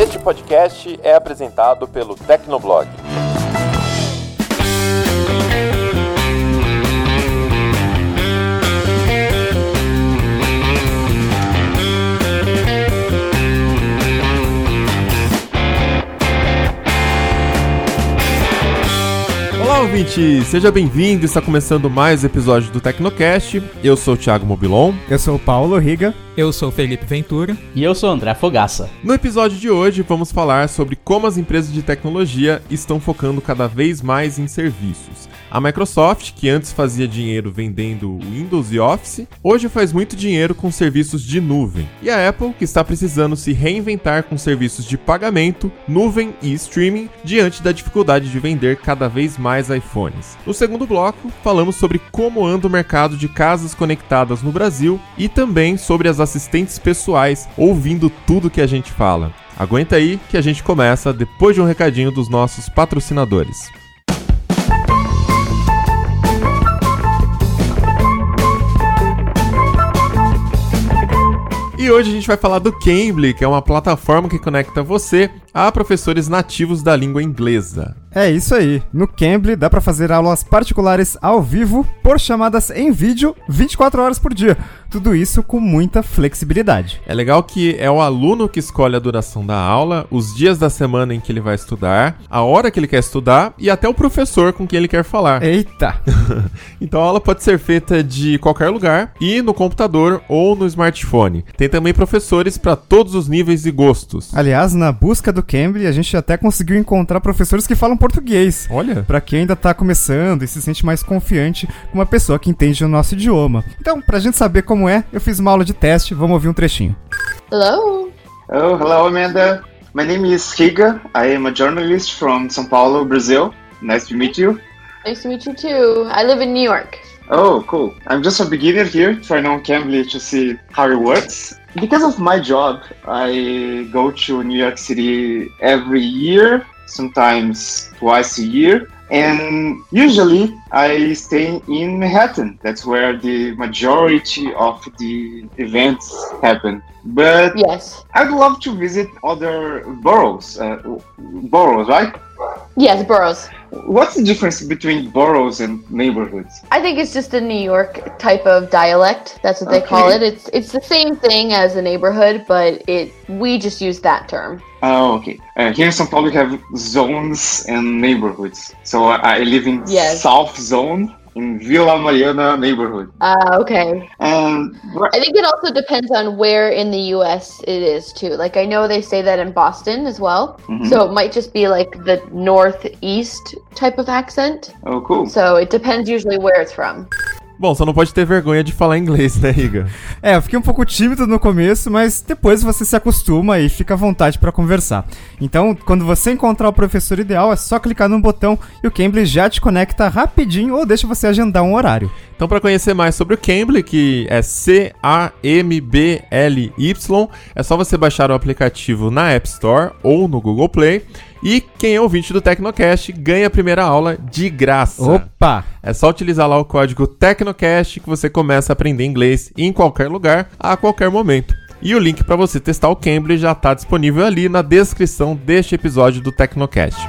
Este podcast é apresentado pelo Tecnoblog. Olá, ouvinte! Seja bem-vindo. Está começando mais um episódio do Tecnocast. Eu sou o Thiago Mobilon. Eu sou o Paulo Riga. Eu sou o Felipe Ventura. E eu sou André Fogaça. No episódio de hoje, vamos falar sobre como as empresas de tecnologia estão focando cada vez mais em serviços. A Microsoft, que antes fazia dinheiro vendendo Windows e Office, hoje faz muito dinheiro com serviços de nuvem. E a Apple, que está precisando se reinventar com serviços de pagamento, nuvem e streaming diante da dificuldade de vender cada vez mais iPhones. No segundo bloco, falamos sobre como anda o mercado de casas conectadas no Brasil e também sobre as assistentes pessoais ouvindo tudo que a gente fala. Aguenta aí que a gente começa depois de um recadinho dos nossos patrocinadores. E hoje a gente vai falar do Cambly, que é uma plataforma que conecta você a professores nativos da língua inglesa. É isso aí. No Cambly dá para fazer aulas particulares ao vivo por chamadas em vídeo 24 horas por dia. Tudo isso com muita flexibilidade. É legal que é o aluno que escolhe a duração da aula, os dias da semana em que ele vai estudar, a hora que ele quer estudar e até o professor com quem ele quer falar. Eita! então a aula pode ser feita de qualquer lugar e no computador ou no smartphone. Tem também professores para todos os níveis e gostos. Aliás, na busca do Cambly, a gente até conseguiu encontrar professores que falam português. Olha! Para quem ainda tá começando e se sente mais confiante com uma pessoa que entende o nosso idioma. Então, pra gente saber como é, eu fiz uma aula de teste, vamos ouvir um trechinho. Hello. Oh, hello, Amanda. My name is Riga. I am a journalist from São Paulo, Brazil. Nice to meet you. Nice to meet you too. I live in New York. Oh, cool. I'm just a beginner here, trying on Cambly to see how it works. Because of my job, I go to New York City every year, sometimes twice a year. And usually I stay in Manhattan. That's where the majority of the events happen. But Yes. I'd love to visit other boroughs. Uh, boroughs, right? Yes, boroughs. What's the difference between boroughs and neighborhoods? I think it's just a New York type of dialect. That's what they call it. It's it's the same thing as a neighborhood, but it we just use that term. Oh, okay. Uh, here in São Paulo, we have zones and neighborhoods. So I, I live in Yes. South Zone in Vila Mariana neighborhood. Uh, okay. And I think it also depends on where in the U.S. it is too. Like I know they say that in Boston as well, Mhm. so it might just be like the northeast type of accent. oh, cool. So it depends usually where it's from. Bom, só não pode ter vergonha de falar inglês, né, Riga? É, eu fiquei um pouco tímido no começo, mas depois você se acostuma e fica à vontade para conversar. Então, quando você encontrar o professor ideal, é só clicar no botão e o Cambly já te conecta rapidinho ou deixa você agendar um horário. Então, para conhecer mais sobre o Cambly, que é C-A-M-B-L-Y, é só você baixar o aplicativo na App Store ou no Google Play. E quem é ouvinte do Tecnocast ganha a primeira aula de graça. Opa! É só utilizar lá o código Tecnocast que você começa a aprender inglês em qualquer lugar, a qualquer momento. E o link para você testar o Cambly já está disponível ali na descrição deste episódio do Tecnocast.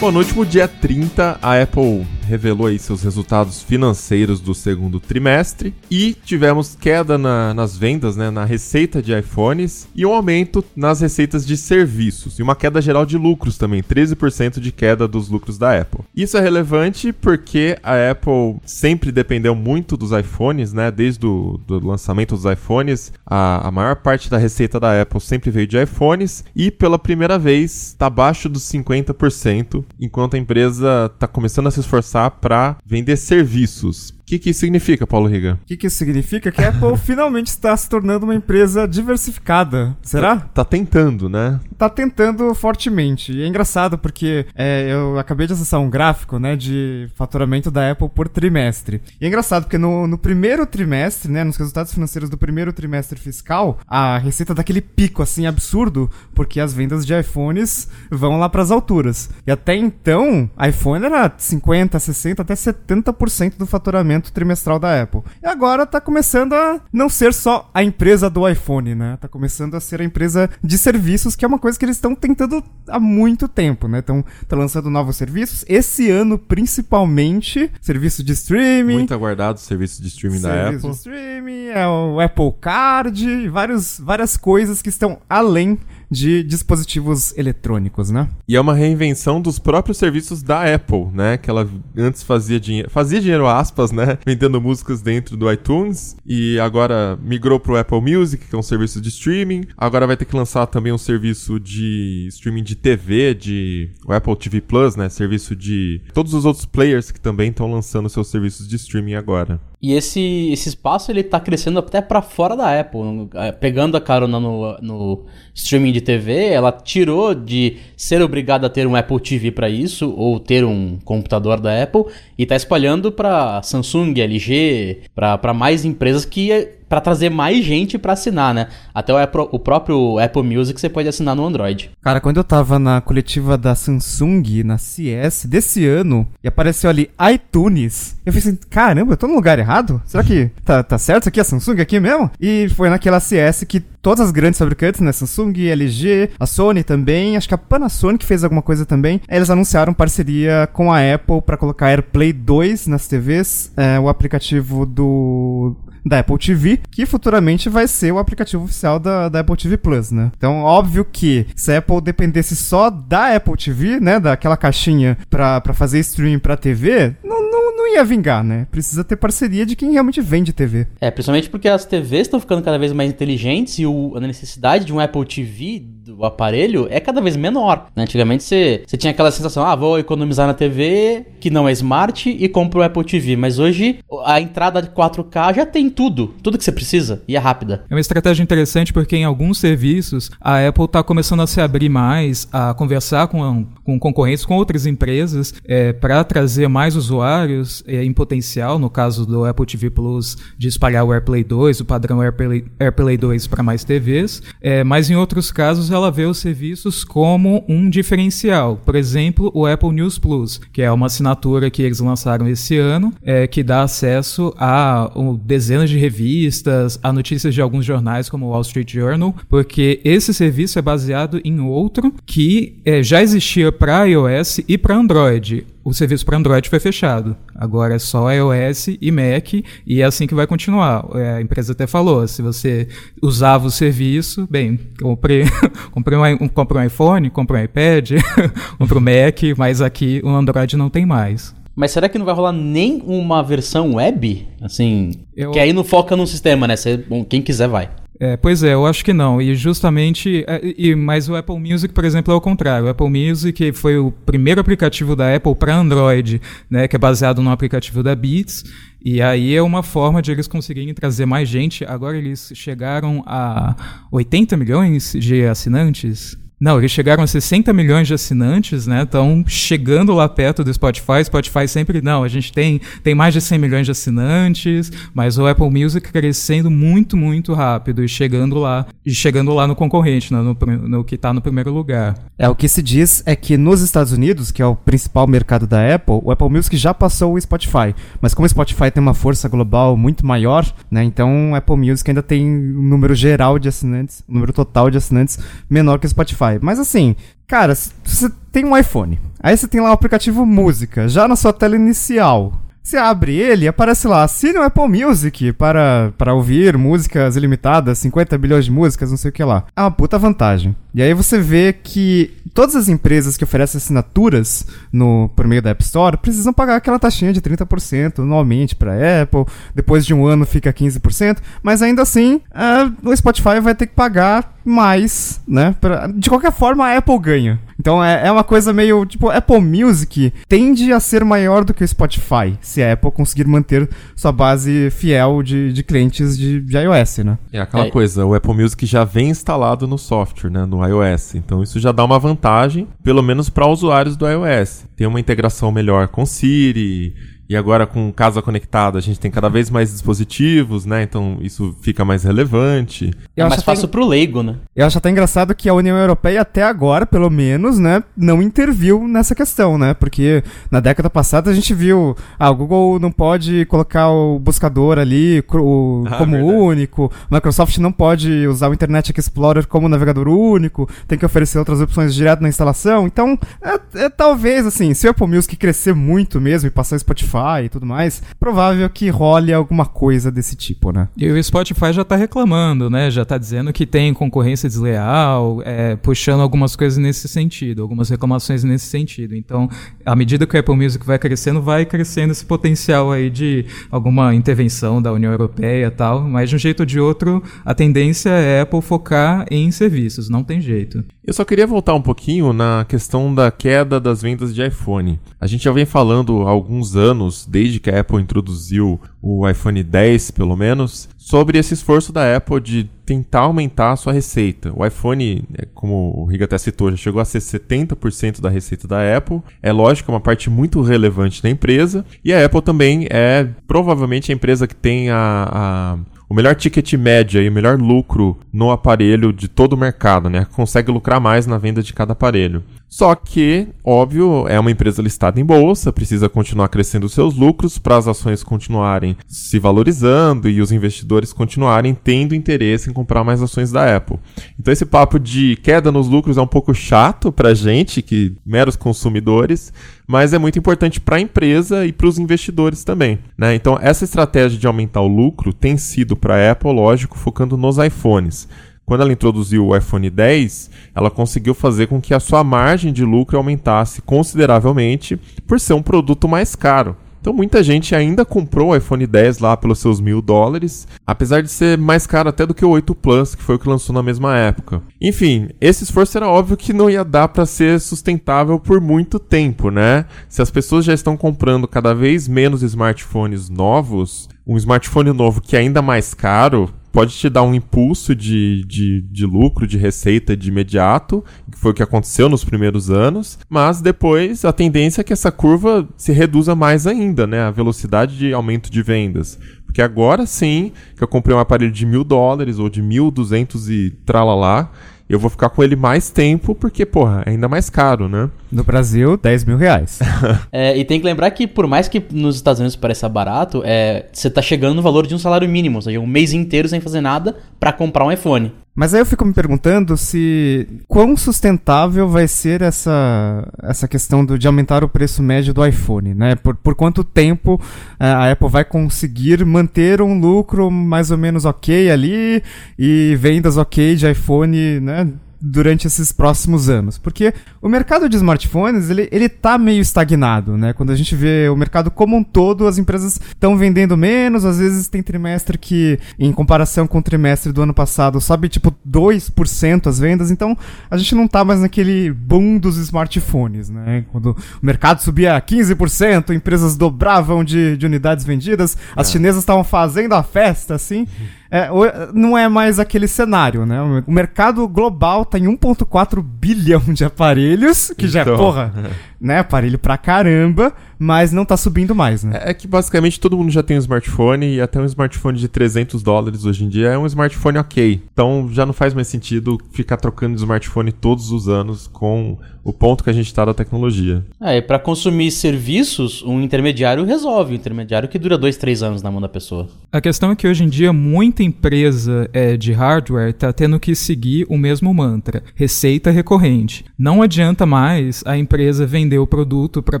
Bom, no último dia 30, a Apple revelou aí seus resultados financeiros do segundo trimestre. E tivemos queda na- nas vendas, né, na receita de iPhones e um aumento nas receitas de serviços. E uma queda geral de lucros também, 13% de queda dos lucros da Apple. Isso é relevante porque a Apple sempre dependeu muito dos iPhones, né, desde o do lançamento dos iPhones, a, a maior parte da receita da Apple sempre veio de iPhones e pela primeira vez está abaixo dos 50%, enquanto a empresa está começando a se esforçar para vender serviços. Que, que isso significa, Paulo Riga? O que, que isso significa? Que a Apple finalmente está se tornando uma empresa diversificada. Será? Tá, tá tentando, né? Tá tentando fortemente. E é engraçado porque é, eu acabei de acessar um gráfico, né, de faturamento da Apple por trimestre. E é engraçado porque no, no primeiro trimestre, né, nos resultados financeiros do primeiro trimestre fiscal, a receita daquele pico assim absurdo, porque as vendas de iPhones vão lá para as alturas. E até então, iPhone era 50, 60, até 70% do faturamento trimestral da Apple. E agora tá começando a não ser só a empresa do iPhone, né? Tá começando a ser a empresa de serviços, que é uma coisa que eles estão tentando há muito tempo, né? Estão lançando novos serviços. Esse ano, principalmente, serviço de streaming. Muito aguardado o serviço de streaming da serviço Apple. de streaming, é o Apple Card, vários, várias coisas que estão além de dispositivos eletrônicos, né? E é uma reinvenção dos próprios serviços da Apple, né? Que ela antes fazia dinheiro, fazia dinheiro aspas, né? Vendendo músicas dentro do iTunes e agora migrou pro Apple Music, que é um serviço de streaming. Agora vai ter que lançar também um serviço de streaming de TV, de o Apple TV Plus, né? Serviço de todos os outros players que também estão lançando seus serviços de streaming agora. E esse, esse espaço ele tá crescendo até para fora da Apple. É, pegando a carona no, no streaming de TV, ela tirou de ser obrigada a ter um Apple TV para isso, ou ter um computador da Apple, e tá espalhando para Samsung, LG, para mais empresas que para trazer mais gente para assinar, né? Até o, Apple, o, próprio Apple Music você pode assinar no Android. Cara, quando eu tava na coletiva da Samsung, na CS desse ano, e apareceu ali iTunes, eu falei assim, caramba, eu tô no lugar errado? Será que tá, tá certo isso aqui, a Samsung aqui mesmo? E foi naquela CS que todas as grandes fabricantes, né, Samsung, LG, a Sony também, acho que a Panasonic fez alguma coisa também, eles anunciaram parceria com a Apple para colocar AirPlay 2 nas TVs, é, o aplicativo do da Apple TV, que futuramente vai ser o aplicativo oficial da, da Apple TV Plus, né? Então, óbvio que se a Apple dependesse só da Apple TV, né, daquela caixinha pra, pra fazer streaming pra TV, não, não, não ia vingar, né? Precisa ter parceria de quem realmente vende TV. É, principalmente porque as TVs estão ficando cada vez mais inteligentes e o, a necessidade de um Apple TV do aparelho é cada vez menor. Né? Antigamente você, tinha aquela sensação, ah, vou economizar na TV que não é smart e compro o Apple TV. Mas hoje a entrada de 4K já tem tudo, tudo que você precisa e é rápida. É uma estratégia interessante porque em alguns serviços a Apple está começando a se abrir mais, a conversar com, com concorrentes, com outras empresas, é, para trazer mais usuários é, em potencial, no caso do Apple TV Plus, de espalhar o AirPlay 2, o padrão AirPlay, AirPlay 2 para mais TVs, é, mas em outros casos ela vê os serviços como um diferencial. Por exemplo, o Apple News Plus, que é uma assinatura que eles lançaram esse ano, é, que dá acesso a um, dezenas de revistas, a notícias de alguns jornais como o Wall Street Journal, porque esse serviço é baseado em outro que é, já existia para iOS e para Android o serviço para Android foi fechado. Agora é só iOS e Mac e é assim que vai continuar. É, a empresa até falou, se você usava o serviço, bem, comprei, comprei, um, comprei um iPhone, comprei um iPad, comprei um Mac, mas aqui o Android não tem mais. Mas será que não vai rolar nem uma versão web? Assim, Eu- que aí não foca no sistema, né? Você- bom, quem quiser vai. É, pois é, eu acho que não. E justamente. é, E, mas o Apple Music, por exemplo, é o contrário. O Apple Music foi o primeiro aplicativo da Apple para Android, né, que é baseado no aplicativo da Beats. E aí é uma forma de eles conseguirem trazer mais gente. Agora eles chegaram a 80 milhões de assinantes. Não, eles chegaram a 60 milhões de assinantes, né? Estão chegando lá perto do Spotify. Spotify sempre, não, a gente tem, tem mais de 100 milhões de assinantes, mas o Apple Music crescendo muito, muito rápido e chegando lá, e chegando lá no concorrente, né? no, no que está no primeiro lugar. É, o que se diz é que nos Estados Unidos, que é o principal mercado da Apple, o Apple Music já passou o Spotify. Mas como o Spotify tem uma força global muito maior, né? Então o Apple Music ainda tem um número geral de assinantes, um número total de assinantes menor que o Spotify. Mas assim, cara, você tem um iPhone, aí você tem lá o aplicativo Música, já na sua tela inicial. Você abre ele e aparece lá, assine o Apple Music para, para ouvir músicas ilimitadas, 50 bilhões de músicas, não sei o que lá. É uma puta vantagem. E aí você vê que todas as empresas que oferecem assinaturas no, por meio da App Store precisam pagar aquela taxinha de 30% anualmente para Apple, depois de um ano fica 15%, mas ainda assim ah, o Spotify vai ter que pagar mais, né? Pra- de qualquer forma a Apple ganha. Então é, é uma coisa meio, tipo, Apple Music tende a ser maior do que o Spotify, se a Apple conseguir manter sua base fiel de, de clientes de, de iOS, né? É aquela É. coisa, o Apple Music já vem instalado no software, né, no iOS. Então isso já dá uma vantagem, pelo menos para usuários do iOS. Tem uma integração melhor com Siri, e agora com casa conectada a gente tem cada vez mais dispositivos, né? Então isso fica mais relevante. É Eu mais acho até- fácil pro leigo, né? Eu acho até engraçado que a União Europeia, até agora, pelo menos, né, não interviu nessa questão, né? Porque na década passada a gente viu, ah, o Google não pode colocar o buscador ali o- Ah, como verdade. único, o Microsoft não pode usar o Internet Explorer como navegador único, tem que oferecer outras opções direto na instalação. Então, é, é talvez, assim, se o Apple Music crescer muito mesmo e passar o Spotify e tudo mais, provável que role alguma coisa desse tipo, né? E o Spotify já tá reclamando, né? Já tá dizendo que tem concorrência desleal, é, puxando algumas coisas nesse sentido, algumas reclamações nesse sentido. Então, à medida que o Apple Music vai crescendo, vai crescendo esse potencial aí de alguma intervenção da União Europeia e tal, mas de um jeito ou de outro, a tendência é a Apple focar em serviços, não tem jeito. Eu só queria voltar um pouquinho na questão da queda das vendas de iPhone. A gente já vem falando há alguns anos, desde que a Apple introduziu o iPhone 10, pelo menos, sobre esse esforço da Apple de tentar aumentar a sua receita. O iPhone, é, como o Riga até citou, já chegou a ser 70% da receita da Apple. É lógico, é uma parte muito relevante da empresa. E a Apple também é provavelmente a empresa que tem a- a o melhor ticket média e o melhor lucro no aparelho de todo o mercado, né? Consegue lucrar mais na venda de cada aparelho. Só que, óbvio, é uma empresa listada em bolsa, precisa continuar crescendo seus lucros para as ações continuarem se valorizando e os investidores continuarem tendo interesse em comprar mais ações da Apple. Então esse papo de queda nos lucros é um pouco chato pra gente, que meros consumidores, mas é muito importante para a empresa e para os investidores também. Né? Então, essa estratégia de aumentar o lucro tem sido para a Apple, lógico, focando nos iPhones. Quando ela introduziu o iPhone 10, ela conseguiu fazer com que a sua margem de lucro aumentasse consideravelmente por ser um produto mais caro. Então muita gente ainda comprou o iPhone 10 lá pelos seus mil dólares, apesar de ser mais caro até do que o 8 Plus, que foi o que lançou na mesma época. Enfim, esse esforço era óbvio que não ia dar para ser sustentável por muito tempo, né? Se as pessoas já estão comprando cada vez menos smartphones novos, um smartphone novo que é ainda mais caro pode te dar um impulso de, de, de lucro, de receita de imediato, que foi o que aconteceu nos primeiros anos, mas depois a tendência é que essa curva se reduza mais ainda, né? A velocidade de aumento de vendas. Porque agora sim, que eu comprei um aparelho de mil dólares ou de mil duzentos e tralalá, eu vou ficar com ele mais tempo, porque, porra, é ainda mais caro, né? No Brasil, 10 mil reais. É, e tem que lembrar que, por mais que nos Estados Unidos pareça barato, é, você tá chegando no valor de um salário mínimo, ou seja, um mês inteiro sem fazer nada pra comprar um iPhone. Mas aí eu fico me perguntando se quão sustentável vai ser essa, essa questão do, de aumentar o preço médio do iPhone, né? Por, por quanto tempo eh, a Apple vai conseguir manter um lucro mais ou menos ok ali e vendas ok de iPhone, né? Durante esses próximos anos. Porque o mercado de smartphones, ele, ele tá meio estagnado, né? Quando a gente vê o mercado como um todo, as empresas estão vendendo menos, às vezes tem trimestre que, em comparação com o trimestre do ano passado, sobe tipo 2% as vendas, então a gente não tá mais naquele boom dos smartphones, né? Quando o mercado subia 15%, empresas dobravam de, de unidades vendidas, as chinesas estavam fazendo a festa, assim. É, não é mais aquele cenário, né? O mercado global tá em 1,4 bilhão de aparelhos, que já é, Então. porra, né? Aparelho pra caramba, mas não tá subindo mais, né? É é que basicamente todo mundo já tem um smartphone e até um smartphone de 300 dólares hoje em dia é um smartphone ok. Então já não faz mais sentido ficar trocando de smartphone todos os anos com o ponto que a gente tá da tecnologia. É, e pra consumir serviços, um intermediário resolve. Um intermediário que dura dois, três anos na mão da pessoa. A questão é que hoje em dia muita empresa é, de hardware está tendo que seguir o mesmo mantra: receita recorrente. Não adianta mais a empresa vender o produto para a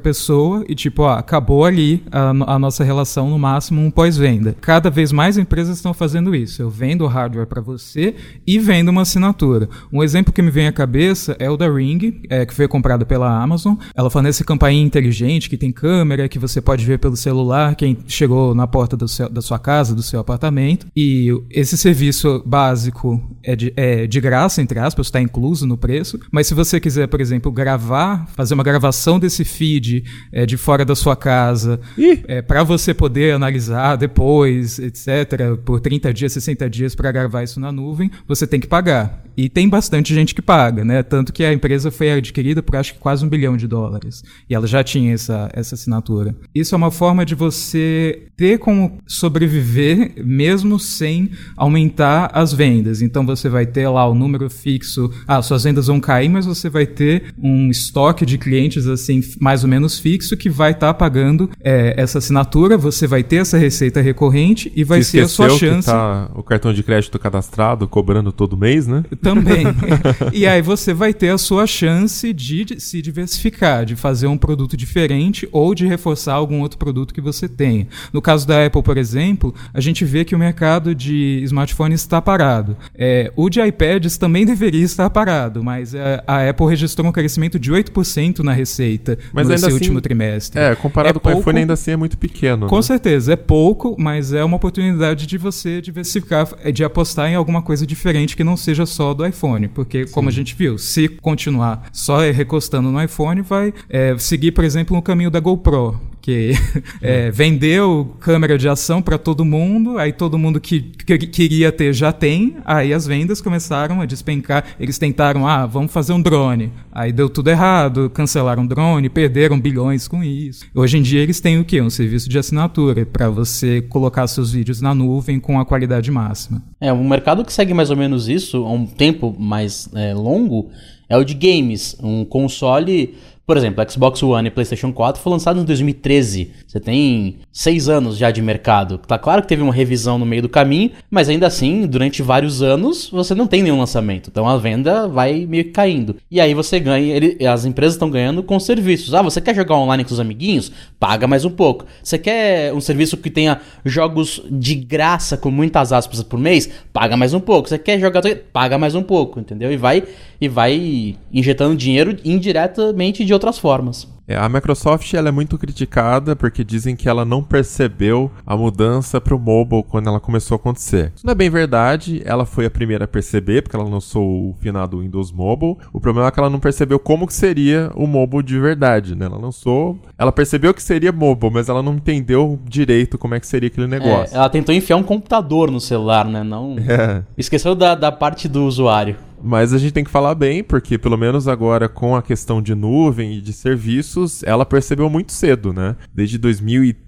pessoa e tipo tipo, ó, acabou ali a, a nossa relação no máximo um pós-venda. Cada vez mais empresas estão fazendo isso. Eu vendo hardware para você e vendo uma assinatura. Um exemplo que me vem à cabeça é o da Ring, é, que foi comprado pela Amazon. Ela fornece campainha inteligente que tem câmera, que você pode ver pelo celular quem chegou na porta seu, da sua casa, do seu apartamento. E esse serviço básico é de, é de graça, entre aspas, está incluso no preço. Mas se você quiser, por exemplo, gravar, fazer uma gravação desse feed é, de fora da sua casa, é, para você poder analisar depois, etc., por 30 dias, 60 dias para gravar isso na nuvem, você tem que pagar. E tem bastante gente que paga, né? Tanto que a empresa foi adquirida por acho que quase um bilhão de dólares. E ela já tinha essa, essa assinatura. Isso é uma forma de você ter como sobreviver mesmo sem aumentar as vendas. Então você vai ter lá o número fixo. Ah, suas vendas vão cair, mas você vai ter um estoque de clientes assim mais ou menos fixo que vai estar tá pagando é, essa assinatura. Você vai ter essa receita recorrente e vai ser a sua chance. Que tá o cartão de crédito cadastrado cobrando todo mês, né? Também. e aí você vai ter a sua chance de se diversificar, de fazer um produto diferente ou de reforçar algum outro produto que você tenha. No caso da Apple, por exemplo, a gente vê que o mercado de smartphones está parado. É, o de iPads também deveria estar parado, mas é, a Apple registrou um crescimento de 8% na receita mas nesse assim, último trimestre. É, comparado é com o iPhone ainda assim é muito pequeno. Com né? certeza, é pouco, mas é uma oportunidade de você diversificar, de apostar em alguma coisa diferente que não seja só do iPhone, porque Sim. como a gente viu, se continuar só recostando no iPhone, vai é, seguir, por exemplo, no caminho da GoPro, é, vendeu câmera de ação para todo mundo, aí todo mundo que, que, queria ter já tem, aí as vendas começaram a despencar. Eles tentaram, ah, vamos fazer um drone. Aí deu tudo errado, cancelaram o drone, perderam bilhões com isso. Hoje em dia eles têm o quê? Um serviço de assinatura para você colocar seus vídeos na nuvem com a qualidade máxima. É, um mercado que segue mais ou menos isso há um tempo mais é, longo é o de games. Um console por exemplo, Xbox One e PlayStation 4 foi lançado em 2013. Você tem seis anos já de mercado. Tá claro que teve uma revisão no meio do caminho, mas ainda assim, durante vários anos, você não tem nenhum lançamento. Então a venda vai meio que caindo. E aí você ganha, ele, as empresas estão ganhando com serviços. Ah, você quer jogar online com os amiguinhos? Paga mais um pouco. Você quer um serviço que tenha jogos de graça, com muitas aspas por mês? Paga mais um pouco. Você quer jogar. Paga mais um pouco, entendeu? E vai, e vai injetando dinheiro indiretamente de outras formas. É, a Microsoft ela é muito criticada porque dizem que ela não percebeu a mudança para o mobile quando ela começou a acontecer. Isso não é bem verdade, ela foi a primeira a perceber, porque ela lançou o finado Windows Mobile. O problema é que ela não percebeu como que seria o mobile de verdade, né? Ela lançou, ela percebeu que seria mobile, mas ela não entendeu direito como é que seria aquele negócio. É, ela tentou enfiar um computador no celular, né? Não. É. Esqueceu da, da parte do usuário. Mas a gente tem que falar bem, porque pelo menos agora com a questão de nuvem e de serviços, ela percebeu muito cedo, né? Desde 2013,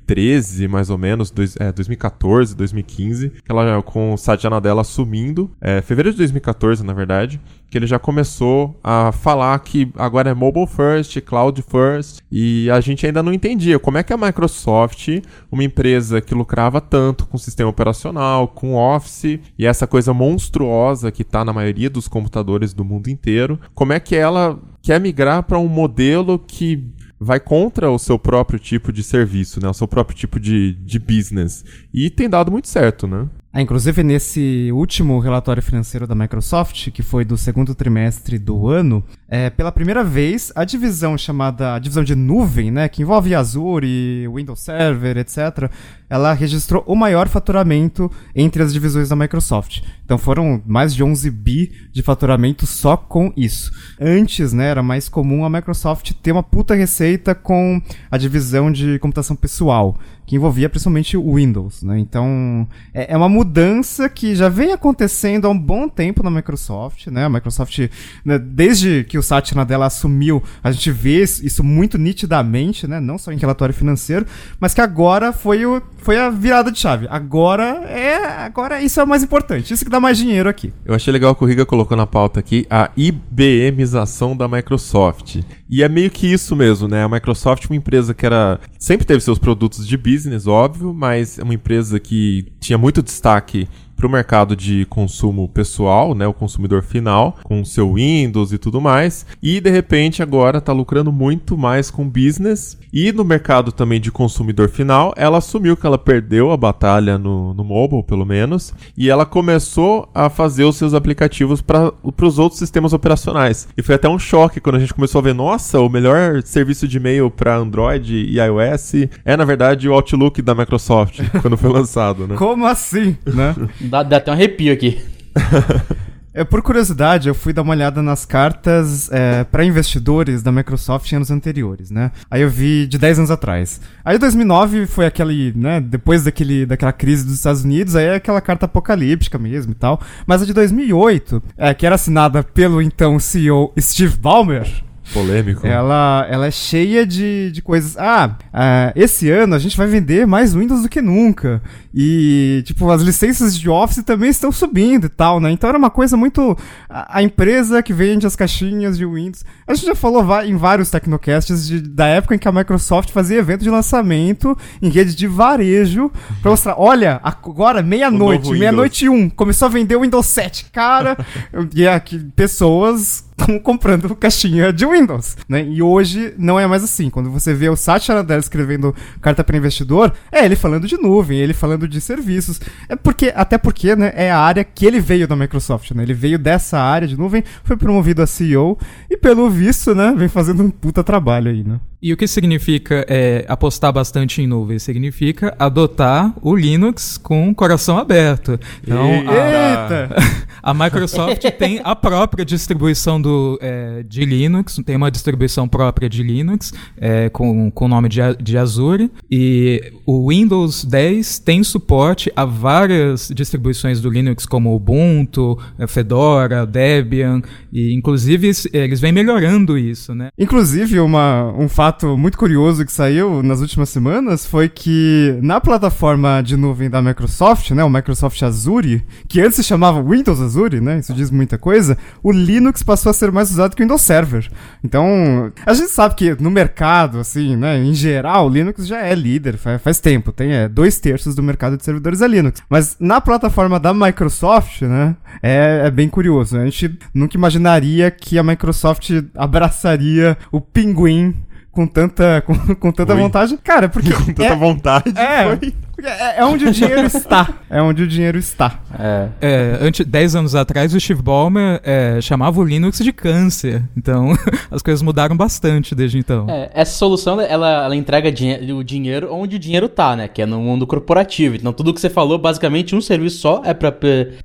mais ou menos, dois, é, 2014, 2015, que ela com o Satya Nadella assumindo, é, fevereiro de 2014, na verdade, que ele já começou a falar que agora é mobile first, cloud first, e a gente ainda não entendia como é que a Microsoft, uma empresa que lucrava tanto com sistema operacional, com Office e essa coisa monstruosa que está na maioria dos computadores do mundo inteiro, como é que ela quer migrar para um modelo que vai contra o seu próprio tipo de serviço, né? O seu próprio tipo de, de business. E tem dado muito certo, né? Ah, inclusive, nesse último relatório financeiro da Microsoft, que foi do segundo trimestre do ano, é, pela primeira vez, a divisão chamada a divisão de nuvem, né, que envolve Azure, Windows Server, etc., ela registrou o maior faturamento entre as divisões da Microsoft. Então foram mais de 11 bi de faturamento só com isso. Antes, né, era mais comum a Microsoft ter uma puta receita com a divisão de computação pessoal que envolvia principalmente o Windows, né? Então, é, é, uma mudança que já vem acontecendo há um bom tempo na Microsoft, né? A Microsoft, né, desde que o Satya Nadella assumiu, a gente vê isso muito nitidamente, né? Não só em relatório financeiro, mas que agora foi, o, foi a virada de chave. Agora é, agora isso é o mais importante, isso que dá mais dinheiro aqui. Eu achei legal que o Riga colocou na pauta aqui a IBMização da Microsoft. E é meio que isso mesmo, né? A Microsoft, uma empresa que era sempre teve seus produtos de business, óbvio, mas é uma empresa que tinha muito destaque para o mercado de consumo pessoal, né, o consumidor final, com seu Windows e tudo mais, e de repente agora está lucrando muito mais com business. E no mercado também de consumidor final, ela assumiu que ela perdeu a batalha no, no mobile, pelo menos, e ela começou a fazer os seus aplicativos para os outros sistemas operacionais. E foi até um choque quando a gente começou a ver, nossa, o melhor serviço de e-mail para Android e iOS é, na verdade, o Outlook da Microsoft, quando foi lançado, né? Como assim, né? Dá, dá até um arrepio aqui. É, por curiosidade, eu fui dar uma olhada nas cartas é, para investidores da Microsoft em anos anteriores, né? Aí eu vi de 10 anos atrás. Aí 2009 foi aquele, né, depois daquele, daquela crise dos Estados Unidos, aí é aquela carta apocalíptica mesmo e tal. Mas a de 2008, é, que era assinada pelo então CEO Steve Ballmer, Polêmico. ela, ela é cheia de, de coisas. Ah, ah, esse ano a gente vai vender mais Windows do que nunca. E, tipo, as licenças de Office também estão subindo e tal, né? Então era uma coisa muito. A, a empresa que vende as caixinhas de Windows. A gente já falou em vários Tecnocasts de, da época em que a Microsoft fazia evento de lançamento em rede de varejo pra mostrar: olha, agora, meia-noite, meia-noite e um, começou a vender o Windows 7. Cara, e aqui, pessoas estão comprando caixinha de Windows, né? E hoje não é mais assim. Quando você vê o Satya Nadella escrevendo carta para investidor, é ele falando de nuvem, ele falando de serviços. É porque até porque, né, é a área que ele veio da Microsoft, né? Ele veio dessa área de nuvem, foi promovido a CEO e pelo visto, né, vem fazendo um puta trabalho aí, né? E o que significa é, apostar bastante em nuvem? Significa adotar o Linux com o coração aberto. Então, a, Eita! a Microsoft tem a própria distribuição do, é, de Linux, tem uma distribuição própria de Linux é, com, com o nome de, A- de Azure. E o Windows 10 tem suporte a várias distribuições do Linux, como Ubuntu, é, Fedora, Debian. E inclusive es- eles vêm melhorando isso, né? Inclusive, uma, um fato muito curioso que saiu nas últimas semanas foi que na plataforma de nuvem da Microsoft, né, o Microsoft Azure, que antes se chamava Windows Azure, né, isso diz muita coisa, o Linux passou a ser mais usado que o Windows Server. Então, a gente sabe que no mercado, assim, né, em geral, o Linux já é líder faz, faz tempo, tem é, dois terços do mercado de servidores é Linux. Mas na plataforma da Microsoft, né, é, é bem curioso. A gente nunca imaginaria que a Microsoft abraçaria o pinguim com tanta, com, com tanta Oi. vontade. Cara, porque. Com tanta é, vontade. é, foi. Porque é, é onde o dinheiro está. É onde o dinheiro está. É. É, antes, 10 anos atrás, o Steve Ballmer é, chamava o Linux de câncer. Então, as coisas mudaram bastante desde então. É, essa solução, ela, ela entrega dinhe- o dinheiro onde o dinheiro tá, né? Que é no mundo corporativo. Então, tudo que você falou, basicamente, um serviço só é para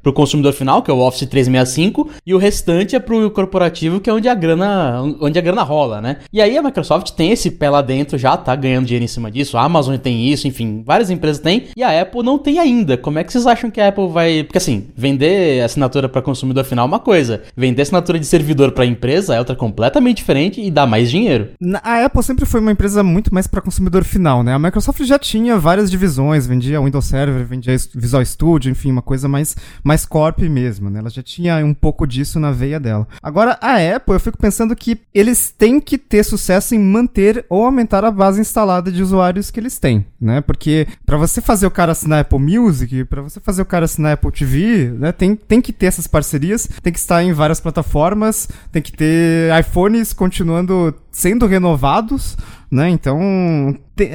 pro consumidor final, que é o Office 365, e o restante é pro corporativo, que é onde a grana, onde a grana rola, né? E aí a Microsoft tem esse pé lá dentro já, tá ganhando dinheiro em cima disso. A Amazon tem isso, enfim, várias empresas têm, e a Apple não tem ainda. Como é que vocês acham que a Apple vai... Porque assim, vender assinatura para consumidor final é uma coisa, vender assinatura de servidor para empresa é outra completamente diferente e dá mais dinheiro. A Apple sempre foi uma empresa muito mais para consumidor final, né? A Microsoft já tinha várias divisões, vendia Windows Server, vendia Visual Studio, enfim, uma coisa mais, mais corp mesmo, né? Ela já tinha um pouco disso na veia dela. Agora, a Apple, eu fico pensando que eles têm que ter sucesso em manter ou aumentar a base instalada de usuários que eles têm, né? Porque para você fazer o cara assinar Apple Music, para você fazer o cara assinar Apple TV, né? Tem, tem que ter essas parcerias, tem que estar em várias plataformas, tem que ter iPhones continuando sendo renovados, né? Então,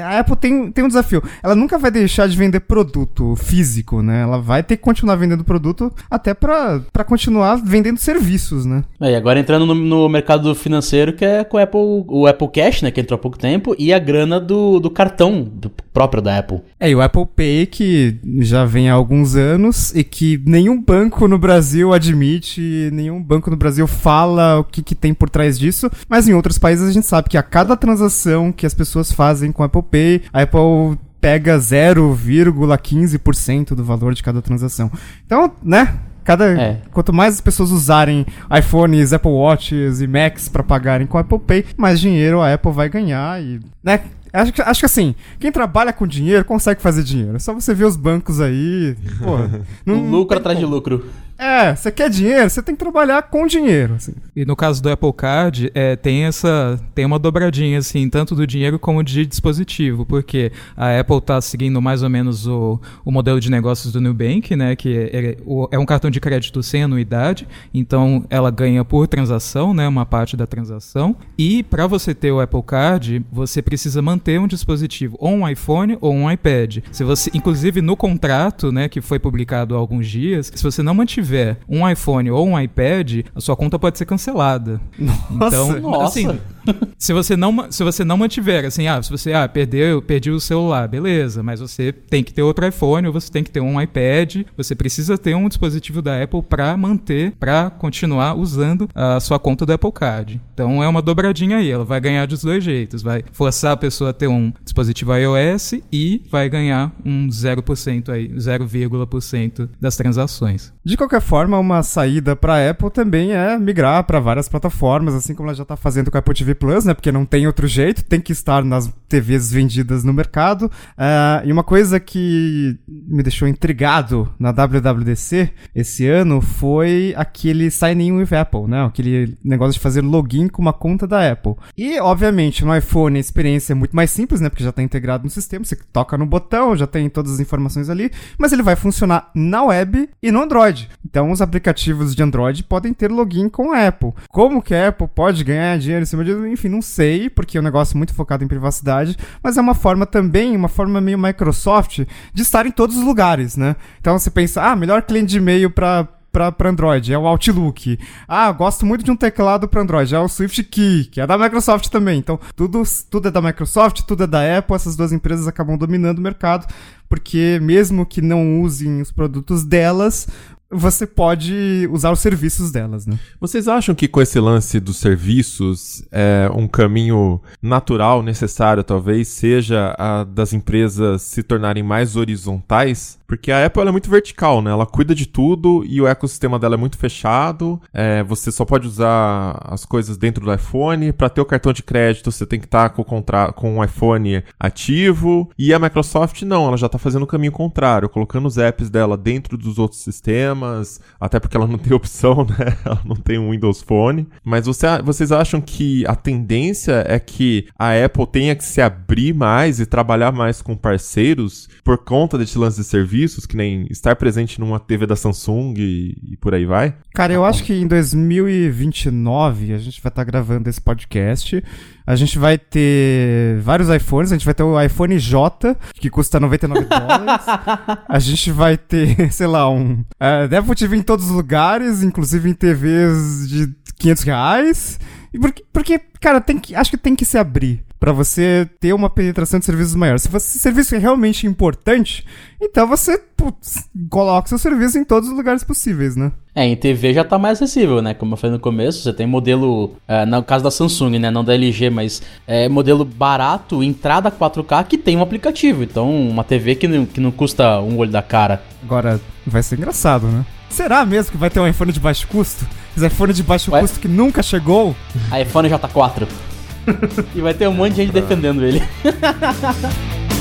a Apple tem, tem um desafio. Ela nunca vai deixar de vender produto físico, né? Ela vai ter que continuar vendendo produto até pra continuar vendendo serviços, né? É, e agora entrando no, no mercado financeiro, que é com o Apple, o Apple Cash, né, que entrou há pouco tempo, e a grana do, do cartão do próprio da Apple. É, e o Apple Pay, que já vem há alguns anos e que nenhum banco no Brasil admite, nenhum banco no Brasil fala o que, que tem por trás disso, mas em outros países a gente sabe que a cada transação que as pessoas fazem com o Apple Pay, a Apple pega 0,15% do valor de cada transação. Então, né? Cada, É. Quanto mais as pessoas usarem iPhones, Apple Watches e Macs pra pagarem com Apple Pay, mais dinheiro a Apple vai ganhar e, né? Acho que, acho que assim, quem trabalha com dinheiro consegue fazer dinheiro. É só você ver os bancos aí. Porra. não- lucro atrás de como. lucro. É, você quer dinheiro, você tem que trabalhar com dinheiro. Assim. E no caso do Apple Card, é, tem essa tem uma dobradinha assim, tanto do dinheiro como de dispositivo, porque a Apple está seguindo mais ou menos o, o modelo de negócios do Nubank, né, que é, é, um cartão de crédito sem anuidade, então ela ganha por transação, né, uma parte da transação. E para você ter o Apple Card, você precisa manter um dispositivo, ou um iPhone ou um iPad. Se você, inclusive no contrato, né, que foi publicado há alguns dias, se você não mantiver tiver um iPhone ou um iPad, a sua conta pode ser cancelada. Nossa, então, nossa. assim, se você não se você não mantiver assim, ah, se você ah, perdeu, perdi o celular, beleza, mas você tem que ter outro iPhone, ou você tem que ter um iPad, você precisa ter um dispositivo da Apple para manter, para continuar usando a sua conta do Apple Card. Então é uma dobradinha aí, ela vai ganhar dos dois jeitos, vai forçar a pessoa a ter um dispositivo iOS e vai ganhar um 0% aí, 0,% das transações. De qualquer forma, uma saída para a Apple também é migrar para várias plataformas, assim como ela já está fazendo com a Apple TV Plus, né? Porque não tem outro jeito, tem que estar nas TVs vendidas no mercado. Uh, e uma coisa que me deixou intrigado na WWDC esse ano foi aquele sign-in with Apple, né? Aquele negócio de fazer login com uma conta da Apple. E, obviamente, no iPhone a experiência é muito mais simples, né? Porque já está integrado no sistema, você toca no botão, já tem todas as informações ali, mas ele vai funcionar na web e no Android. Então, os aplicativos de Android podem ter login com a Apple. Como que a Apple pode ganhar dinheiro em cima disso? Enfim, não sei, porque é um negócio muito focado em privacidade, mas é uma forma também, uma forma meio Microsoft de estar em todos os lugares, né? Então, você pensa, ah, melhor cliente de e-mail para para Android, é o Outlook. Ah, gosto muito de um teclado para Android, é o Swift Key, que é da Microsoft também. Então, tudo, tudo é da Microsoft, tudo é da Apple, essas duas empresas acabam dominando o mercado, porque mesmo que não usem os produtos delas, você pode usar os serviços delas, né? Vocês acham que com esse lance dos serviços, é, um caminho natural, necessário talvez, seja a das empresas se tornarem mais horizontais? Porque a Apple é muito vertical, né? Ela cuida de tudo e o ecossistema dela é muito fechado. É, você só pode usar as coisas dentro do iPhone. Para ter o cartão de crédito, você tem que estar tá com, o com o iPhone ativo. E a Microsoft não, ela já está fazendo o caminho contrário, colocando os apps dela dentro dos outros sistemas. Até porque ela não tem opção, né? Ela não tem um Windows Phone. Mas você, vocês acham que a tendência é que a Apple tenha que se abrir mais e trabalhar mais com parceiros por conta desse lance de serviço? Serviços, que nem estar presente numa TV da Samsung e, e por aí vai? Cara, eu acho que em 2029 a gente vai estar tá gravando esse podcast. A gente vai ter vários iPhones. A gente vai ter o iPhone J, que custa 99 dólares. A gente vai ter, sei lá, um. Uh, Apple TV em todos os lugares, inclusive em TVs de 500 reais. Porque, porque, cara, tem que, acho que tem que se abrir para você ter uma penetração de serviços maior. Se você serviço é realmente importante, então você putz, coloca seu serviço em todos os lugares possíveis, né? É, em TV já tá mais acessível, né? Como eu falei no começo, você tem modelo, é, no caso da Samsung, né? Não da LG, mas é, modelo barato, entrada 4K, que tem um aplicativo. Então, uma TV que não, que não custa um olho da cara. Agora, vai ser engraçado, né? Será mesmo que vai ter um iPhone de baixo custo? Esse iPhone de baixo Ué? custo que nunca chegou? iPhone J4. e vai ter um monte de gente defendendo ele.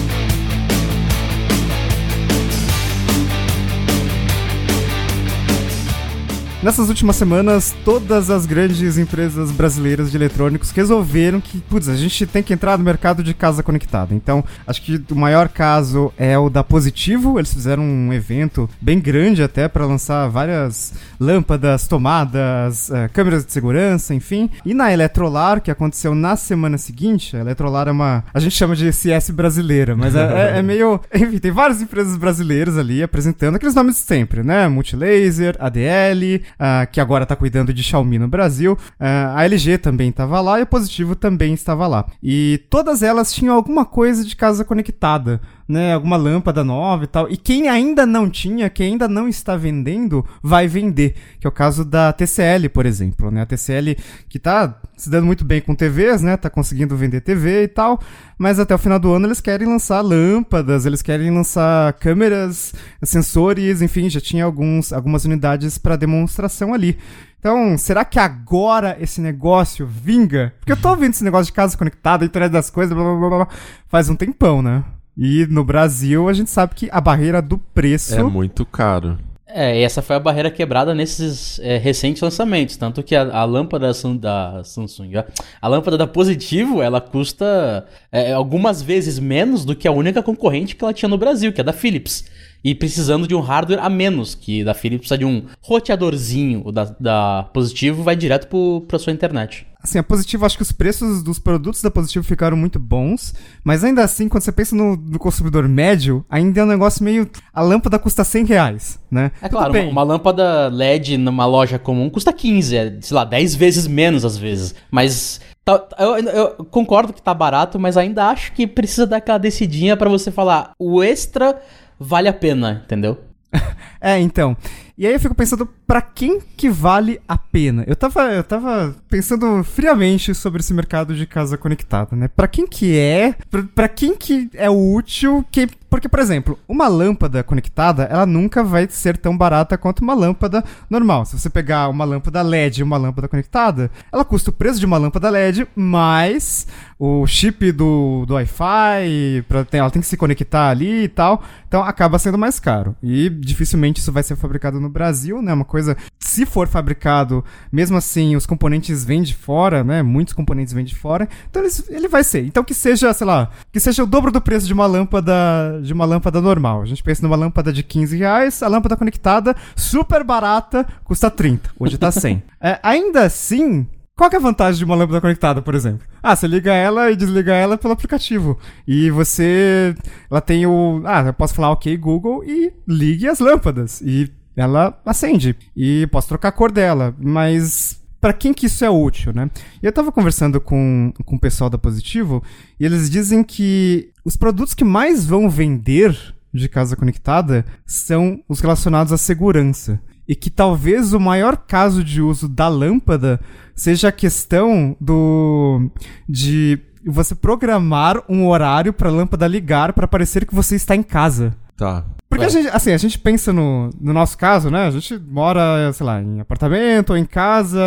Nessas últimas semanas, todas as grandes empresas brasileiras de eletrônicos resolveram que, putz, a gente tem que entrar no mercado de casa conectada. Então, acho que o maior caso é o da Positivo. Eles fizeram um evento bem grande até para lançar várias lâmpadas, tomadas, uh, câmeras de segurança, enfim. E na Eletrolar, que aconteceu na semana seguinte, a Eletrolar é uma. A gente chama de CS brasileira, mas é, é, é meio. Enfim, tem várias empresas brasileiras ali apresentando aqueles nomes de sempre, né? Multilaser, ADL uh, que agora está cuidando de Xiaomi no Brasil. Uh, a LG também estava lá e o Positivo também estava lá. E todas elas tinham alguma coisa de casa conectada né, alguma lâmpada nova e tal. E quem ainda não tinha, quem ainda não está vendendo, vai vender. Que é o caso da TCL, por exemplo, né? A TCL que tá se dando muito bem com TVs, né? Tá conseguindo vender TV e tal. Mas até o final do ano eles querem lançar lâmpadas, eles querem lançar câmeras, sensores, enfim, já tinha alguns, algumas unidades para demonstração ali. Então, será que agora esse negócio vinga? Porque eu tô ouvindo esse negócio de casa conectada, internet das coisas, blá blá blá, blá faz um tempão, né? E no Brasil a gente sabe que a barreira do preço. É muito caro. É, e essa foi a barreira quebrada nesses é, recentes lançamentos. Tanto que a, a lâmpada da Samsung, a, a, lâmpada da Positivo, ela custa é, algumas vezes menos do que a única concorrente que ela tinha no Brasil, que é da Philips e precisando de um hardware a menos, que da Philips precisa de um roteadorzinho, o da, da Positivo vai direto para sua internet. Assim, a Positivo, acho que os preços dos produtos da Positivo ficaram muito bons, mas ainda assim, quando você pensa no, no consumidor médio, ainda é um negócio meio... A lâmpada custa 100 reais, né? É claro, uma, uma, lâmpada LED numa loja comum custa 15, é, sei lá, 10 vezes menos às vezes, mas... Tá, eu, eu, concordo que tá barato, mas ainda acho que precisa dar aquela decidinha para você falar o extra vale a pena, entendeu? é, então. E aí eu fico pensando, para quem que vale a pena? Eu tava, eu tava pensando friamente sobre esse mercado de casa conectada, né? Para quem que é? Para quem que é útil? Que, porque, por exemplo, uma lâmpada conectada, ela nunca vai ser tão barata quanto uma lâmpada normal. Se você pegar uma lâmpada LED e uma lâmpada conectada, ela custa o preço de uma lâmpada LED mais o chip do, do Wi-Fi, ela tem que se conectar ali e tal. Então acaba sendo mais caro. E dificilmente isso vai ser fabricado no Brasil, né? Uma coisa, se for fabricado, mesmo assim, os componentes vêm de fora, né? Muitos componentes vêm de fora. Então ele, ele vai ser. Então que seja, sei lá, que seja o dobro do preço de uma lâmpada de uma lâmpada normal. A gente pensa numa lâmpada de 15 reais, a lâmpada conectada, super barata, custa 30. Hoje tá 100. é, ainda assim, qual é a vantagem de uma lâmpada conectada, por exemplo? Ah, você liga ela e desliga ela pelo aplicativo. E você. Ela tem o. Ah, eu posso falar ok, Google, e ligue as lâmpadas. E ela acende. E posso trocar a cor dela. Mas para quem que isso é útil, né? Eu tava conversando com, com o pessoal da Positivo e eles dizem que os produtos que mais vão vender de casa conectada são os relacionados à segurança. E que talvez o maior caso de uso da lâmpada seja a questão do de você programar um horário para a lâmpada ligar para parecer que você está em casa. Tá. Porque a gente, assim, a gente pensa no, no nosso caso, né? A gente mora, sei lá, em apartamento ou em casa,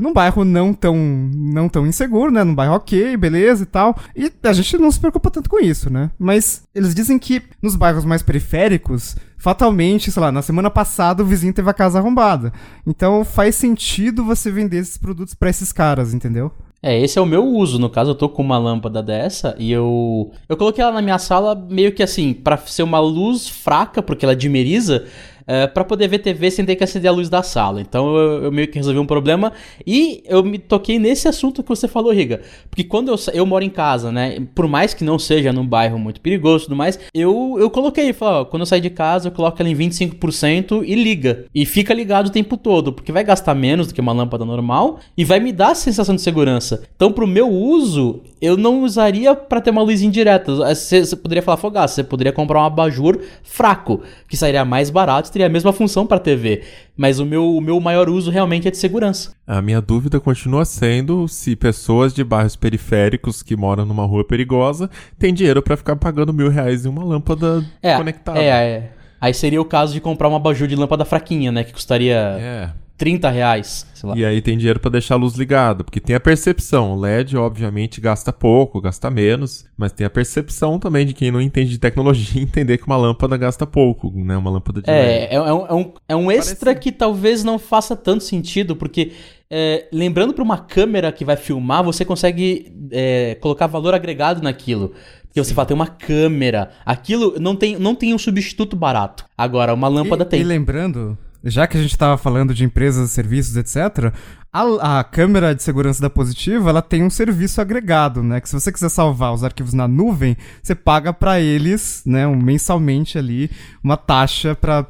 num bairro não tão, não tão inseguro, né? Num bairro ok, beleza e tal. E a gente não se preocupa tanto com isso, né? Mas eles dizem que nos bairros mais periféricos, fatalmente, sei lá, na semana passada o vizinho teve a casa arrombada. Então faz sentido você vender esses produtos para esses caras, entendeu? É, esse é o meu uso. No caso, eu tô com uma lâmpada dessa e eu. Eu coloquei ela na minha sala meio que assim, para ser uma luz fraca, porque ela dimeriza, é, para poder ver TV sem ter que acender a luz da sala. Então eu, eu, meio que resolvi um problema e eu me toquei nesse assunto que você falou, Riga. Porque quando eu, eu moro em casa, né? Por mais que não seja num bairro muito perigoso e tudo mais, eu, eu coloquei, falei, ó, quando eu sair de casa, eu coloco ela em 25% e liga. E fica ligado o tempo todo, porque vai gastar menos do que uma lâmpada normal e vai me dar a sensação de segurança. Então, pro meu uso, eu não usaria para ter uma luz indireta. Você, você poderia falar fogaça, você poderia comprar um abajur fraco, que sairia mais barato teria a mesma função para TV, mas o meu, o meu maior uso realmente é de segurança. A minha dúvida continua sendo se pessoas de bairros periféricos que moram numa rua perigosa têm dinheiro para ficar pagando mil reais em uma lâmpada é, conectada. É, é. Aí seria o caso de comprar uma abajur de lâmpada fraquinha, né? Que custaria é. 30 reais. E aí tem dinheiro para deixar a luz ligada, porque tem a percepção. O LED, obviamente, gasta pouco, gasta menos, mas tem a percepção também de quem não entende de tecnologia entender que uma lâmpada gasta pouco, né? Uma lâmpada de é, LED. É, é, um, é um, é um extra Parece... que talvez não faça tanto sentido, porque é, lembrando para uma câmera que vai filmar, você consegue é, colocar valor agregado naquilo. Porque você fala, tem uma câmera. Aquilo não tem, não tem um substituto barato. Agora, uma lâmpada e, tem. E lembrando, já que a gente estava falando de empresas, serviços, etc., a, a, câmera de segurança da Positiva, ela tem um serviço agregado, né? Que se você quiser salvar os arquivos na nuvem, você paga para eles, né, um, mensalmente ali, uma taxa para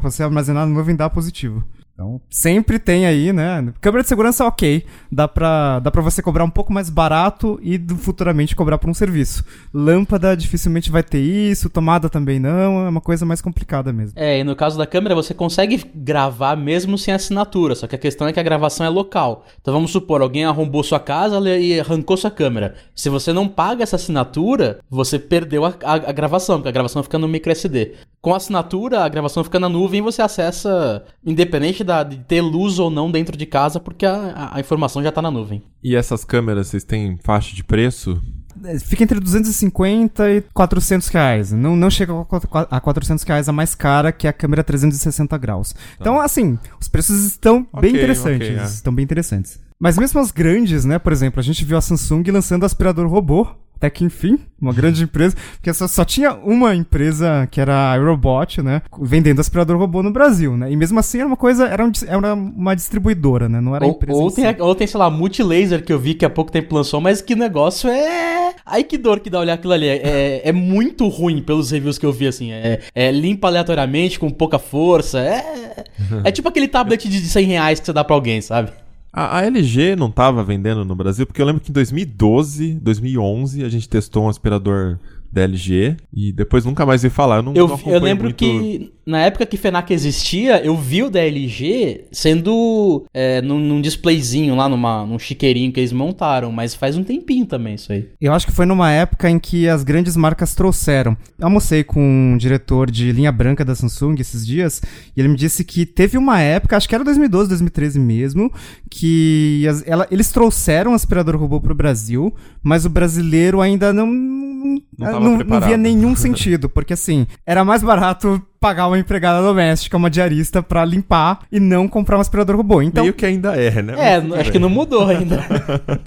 você armazenar na nuvem da Positivo. Então, sempre tem aí, né? Câmera de segurança, ok. Dá pra, dá pra você cobrar um pouco mais barato e futuramente cobrar por um serviço. Lâmpada dificilmente vai ter isso, tomada também não, é uma coisa mais complicada mesmo. É, e no caso da câmera, você consegue gravar mesmo sem assinatura, só que a questão é que a gravação é local. Então vamos supor, alguém arrombou sua casa e arrancou sua câmera. Se você não paga essa assinatura, você perdeu a, a, a gravação, porque a gravação fica no micro SD. Com a assinatura, a gravação fica na nuvem e você acessa, independente da, de ter luz ou não dentro de casa, porque a, a informação já está na nuvem. E essas câmeras, vocês têm faixa de preço? é, fica entre 250 e 400 reais. Não, não chega a 400 reais a mais cara, que é a câmera 360 graus. Então, assim, os preços estão Ok, bem interessantes. ok, é. Estão bem interessantes. Mas mesmo as grandes, né? Por exemplo, a gente viu a Samsung lançando aspirador robô. Até que enfim, uma grande empresa, porque só, só tinha uma empresa que era a Aerobot, né? Vendendo aspirador robô no Brasil, né? E mesmo assim era uma coisa, era, um era uma distribuidora, né? Não era Ou, empresa. ou si. tem, ou tem, sei lá, Multilaser que eu vi que há pouco tempo lançou, mas que negócio é. Ai que dor que dá olhar aquilo ali. É, é muito ruim pelos reviews que eu vi, assim. É, é limpa aleatoriamente, com pouca força. É. É tipo aquele tablet de 100 reais que você dá pra alguém, sabe? A, a LG não tava vendendo no Brasil, porque eu lembro que em 2012, 2011, a gente testou um aspirador da LG e depois nunca mais vi falar. Eu, não, Eu, não eu lembro muito- que na época que FENAC existia, eu vi o da LG sendo é, num, num displayzinho lá, numa, num chiqueirinho que eles montaram, mas faz um tempinho também isso aí. Eu acho que foi numa época em que as grandes marcas trouxeram. Eu almocei com um diretor de linha branca da Samsung esses dias, e ele me disse que teve uma época, acho que era 2012, 2013 mesmo, que as- ela- eles trouxeram o aspirador robô pro Brasil, mas o brasileiro ainda não. Não, tava não, não via nenhum sentido, porque assim, era mais barato pagar uma empregada doméstica, uma diarista, pra limpar e não comprar um aspirador robô. Então, Meio que ainda é, né? É, acho bem. que não mudou ainda.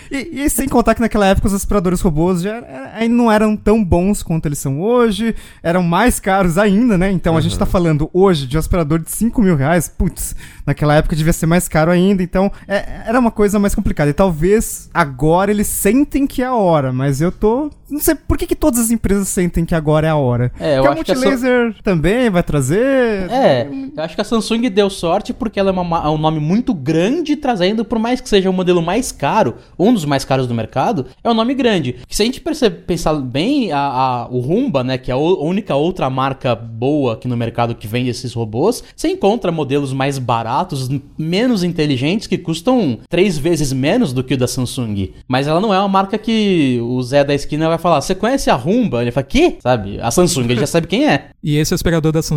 E, e sem contar que naquela época os aspiradores robôs já era- não eram tão bons quanto eles são hoje, eram mais caros ainda, né? Então a gente tá falando hoje de um aspirador de 5 mil reais, putz, naquela época devia ser mais caro ainda, então é- era uma coisa mais complicada. E talvez agora eles sentem que é a hora, mas eu tô. Não sei por que, que todas as empresas sentem que agora é a hora. É, eu Porque acho que a Multilaser também vai trazer. É, eu acho que a Samsung deu sorte porque ela é, uma ma- é um nome muito grande, trazendo, por mais que seja o modelo mais caro, um dos mais caros do mercado, é um nome grande. Que se a gente perce- pensar bem, a, a- o Rumba, né, que é a única outra marca boa aqui no mercado que vende esses robôs, você encontra modelos mais baratos, menos inteligentes, que custam três vezes menos do que o da Samsung. Mas ela não é uma marca que o Zé da esquina vai falar, você conhece a Rumba? Ele fala, que? Sabe? A Samsung, ele já sabe quem é. E esse aspirador da Samsung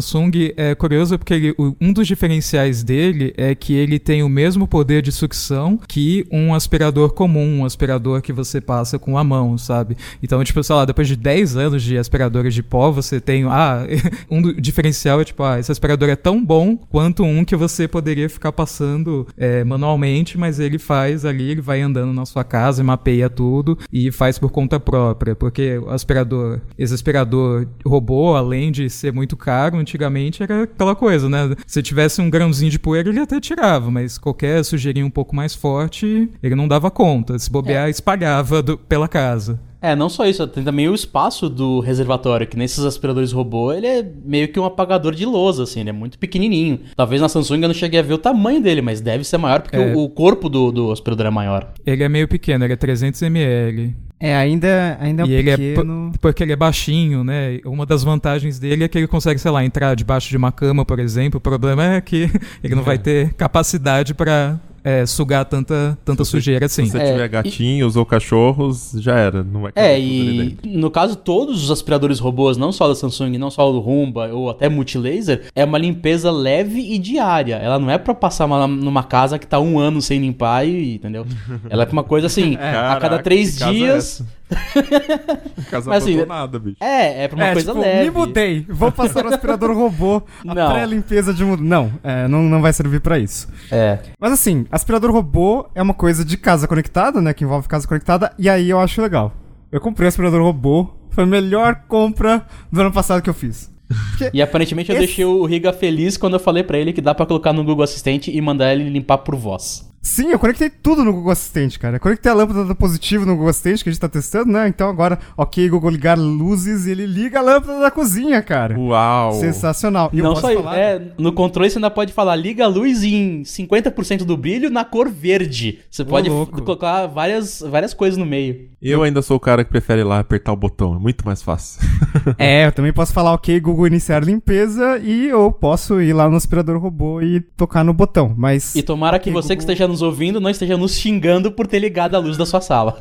é curioso porque ele- um dos diferenciais dele é que ele tem o mesmo poder de sucção que um aspirador comum, um aspirador que você passa com a mão, sabe? Então, tipo, sei lá, depois de 10 anos de aspiradores de pó, você tem. Ah, um diferencial é tipo, ah, esse aspirador é tão bom quanto um que você poderia ficar passando é, manualmente, mas ele faz ali, ele vai andando na sua casa mapeia tudo e faz por conta própria, porque o aspirador, esse aspirador robô, além de ser muito caro, antigamente era aquela coisa, né? Se tivesse um grãozinho de poeira, ele até tirava, mas qualquer sujeirinha um pouco mais forte, ele não dava conta. Se bobear, espalhava do- pela casa. É, não só isso, tem também o espaço do reservatório, que nesses aspiradores robô, ele é meio que um apagador de lousa, assim, ele é muito pequenininho. Talvez na Samsung eu não cheguei a ver o tamanho dele, mas deve ser maior, porque É. o, o corpo do, do aspirador é maior. Ele é meio pequeno, ele é 300 ml. É, ainda, ainda E ele é pequeno. po- porque ele é baixinho, né? Uma das vantagens dele é que ele consegue, sei lá, entrar debaixo de uma cama, por exemplo. O problema é que ele não vai ter capacidade pra é, sugar tanta, tanta sujeira assim. Se você É, tiver e- gatinhos ou cachorros, já era. Não vai É, e no caso, todos os aspiradores robôs, não só da Samsung, não só do Rumba ou até Multilaser, é uma limpeza leve e diária. Ela não é pra passar uma- numa casa que tá um ano sem limpar e, entendeu? Ela é uma coisa assim, a cada Caraca, três que casa é dias... Casa Mas, assim, bicho. É, é pra uma é, coisa tipo, leve. me mudei, vou passar o aspirador robô, a Não. pré-limpeza de mudança. Não, é, não, não vai servir pra isso. É. Mas assim, aspirador robô é uma coisa de casa conectada, né? Que envolve casa conectada, e aí eu acho legal. Eu comprei o aspirador robô, foi a melhor compra do ano passado que eu fiz. Porque- E aparentemente eu Esse- deixei o Riga feliz quando eu falei pra ele que dá pra colocar no Google Assistente e mandar ele limpar por voz. Sim, eu conectei tudo no Google Assistente, cara. Eu conectei a lâmpada do positivo no Google Assistente, que a gente tá testando, né? Então agora, ok, Google ligar luzes e ele liga a lâmpada da cozinha, cara. Uau! Sensacional. E não só falar- é, no controle você ainda pode falar liga a luz em 50% do brilho na cor verde. Você pode louco. colocar várias, várias coisas no meio. Eu ainda sou o cara que prefere ir lá apertar o botão. É muito mais fácil. é, eu também posso falar, ok, Google iniciar limpeza e eu posso ir lá no aspirador robô e tocar no botão, mas... E tomara que Ok, você que Google. esteja nos ouvindo não esteja nos xingando por ter ligado a luz da sua sala.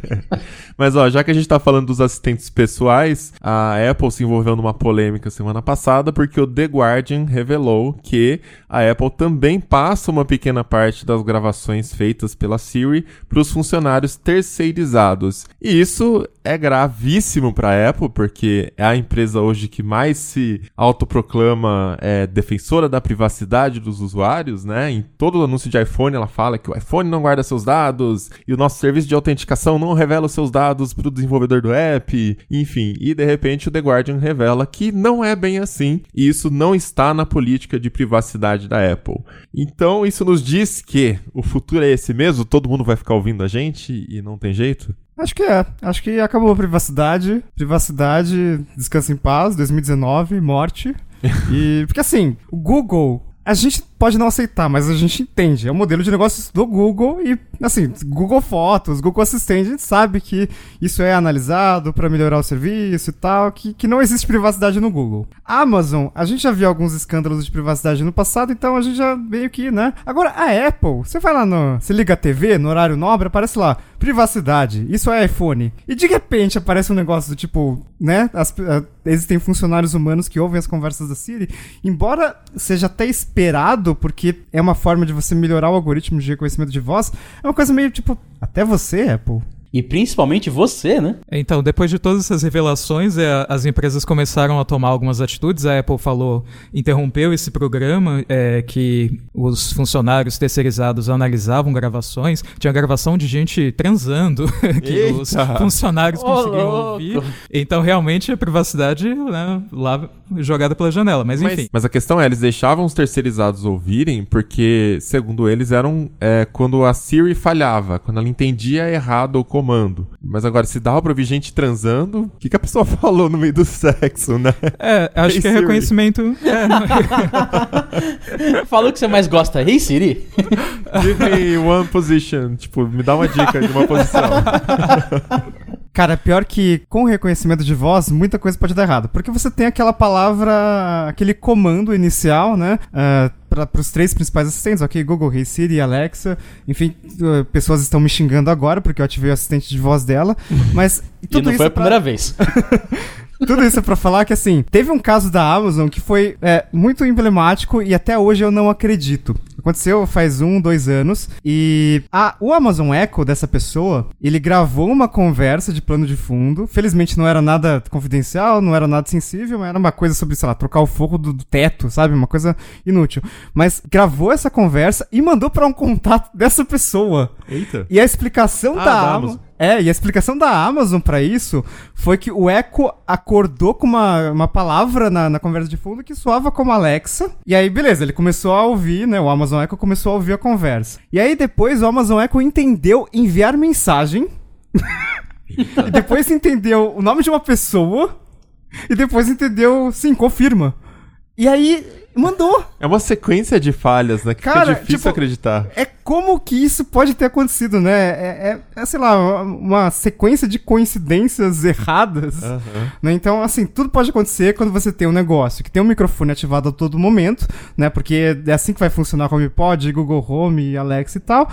Mas ó, já que a gente tá falando dos assistentes pessoais, a Apple se envolveu numa polêmica semana passada porque o The Guardian revelou que a Apple também passa uma pequena parte das gravações feitas pela Siri para os funcionários terceirizados. E isso é gravíssimo para a Apple porque é a empresa hoje que mais se autoproclama é, defensora da privacidade dos usuários, né? Em todo o anúncio de iPhone ela fala que o iPhone não guarda seus dados e o nosso serviço de autenticação não revela os seus dados para o desenvolvedor do app, enfim. E de repente o The Guardian revela que não é bem assim e isso não está na política de privacidade da Apple. Então isso nos diz que o futuro é esse mesmo, todo mundo vai ficar ouvindo a gente e não tem jeito? Acho que é. Acho que acabou a privacidade. Privacidade, descansa em paz, 2019, morte. E. Porque assim, o Google. A gente pode não aceitar, mas a gente entende. É o modelo de negócios do Google e, assim, Google Fotos, Google Assistente, a gente sabe que isso é analisado para melhorar o serviço e tal, que, que não existe privacidade no Google. Amazon, a gente já viu alguns escândalos de privacidade no passado, então a gente já meio que, né? Agora, a Apple, você vai lá no. Você liga a TV no horário nobre, aparece lá, privacidade, isso é iPhone. E de repente aparece um negócio do tipo, né? as- ah, existem funcionários humanos que ouvem as conversas da Siri, embora seja até esperado, porque é uma forma de você melhorar o algoritmo de reconhecimento de voz, é uma coisa meio tipo, até você, Apple. E principalmente você, né? Então, depois de todas essas revelações, é, as empresas começaram a tomar algumas atitudes. A Apple falou, interrompeu esse programa, é, que os funcionários terceirizados analisavam gravações. Tinha gravação de gente transando, que os Eita! funcionários Ô, conseguiam louco! ouvir. Então, realmente, a privacidade né, lá jogada pela janela. Mas, enfim. Mas a questão é, eles deixavam os terceirizados ouvirem porque, segundo eles, eram é, quando a Siri falhava, quando ela entendia errado o comando. Mas agora, se dava pra ouvir gente transando, o que, que a pessoa falou no meio do sexo, né? É, acho Hey, que é reconhecimento. é, não- Falou que você mais gosta. Ei, Siri. Give me one position. Tipo, me dá uma dica de uma posição. Cara, pior que com reconhecimento de voz, muita coisa pode dar errado. Porque você tem aquela palavra, aquele comando inicial, né? para os três principais assistentes, ok? Google, Hey Siri, Alexa. Enfim, uh, pessoas estão me xingando agora porque eu ativei o assistente de voz dela. Mas E tudo não isso foi é a pra- primeira vez. tudo isso é pra falar que, assim, teve um caso da Amazon que foi é, muito emblemático e até hoje eu não acredito. Aconteceu faz um, dois anos e a, o Amazon Echo dessa pessoa, ele gravou uma conversa de plano de fundo. Felizmente não era nada confidencial, não era nada sensível, mas era uma coisa sobre, sei lá, trocar o forro do, do teto, sabe? Uma coisa inútil. Mas gravou essa conversa e mandou pra um contato dessa pessoa. Eita. E a explicação Ah, da, da Amazon. Amazon. É, e a explicação da Amazon pra isso foi que o Echo acordou com uma, uma palavra na, na conversa de fundo que soava como Alexa. E aí, beleza, ele começou a ouvir, né? O Amazon Echo começou a ouvir a conversa. E aí, depois, o Amazon Echo entendeu enviar mensagem. e depois entendeu o nome de uma pessoa. E depois entendeu, sim, confirma. E aí, mandou. É uma sequência de falhas, né? Que Cara, fica difícil tipo, acreditar. É como que isso pode ter acontecido, né? É, é- é, sei lá, uma, sequência de coincidências erradas. Aham. Né? Então, assim, tudo pode acontecer quando você tem um negócio que tem um microfone ativado a todo momento, né? Porque é assim que vai funcionar o HomePod, Google Home, Alexa e tal.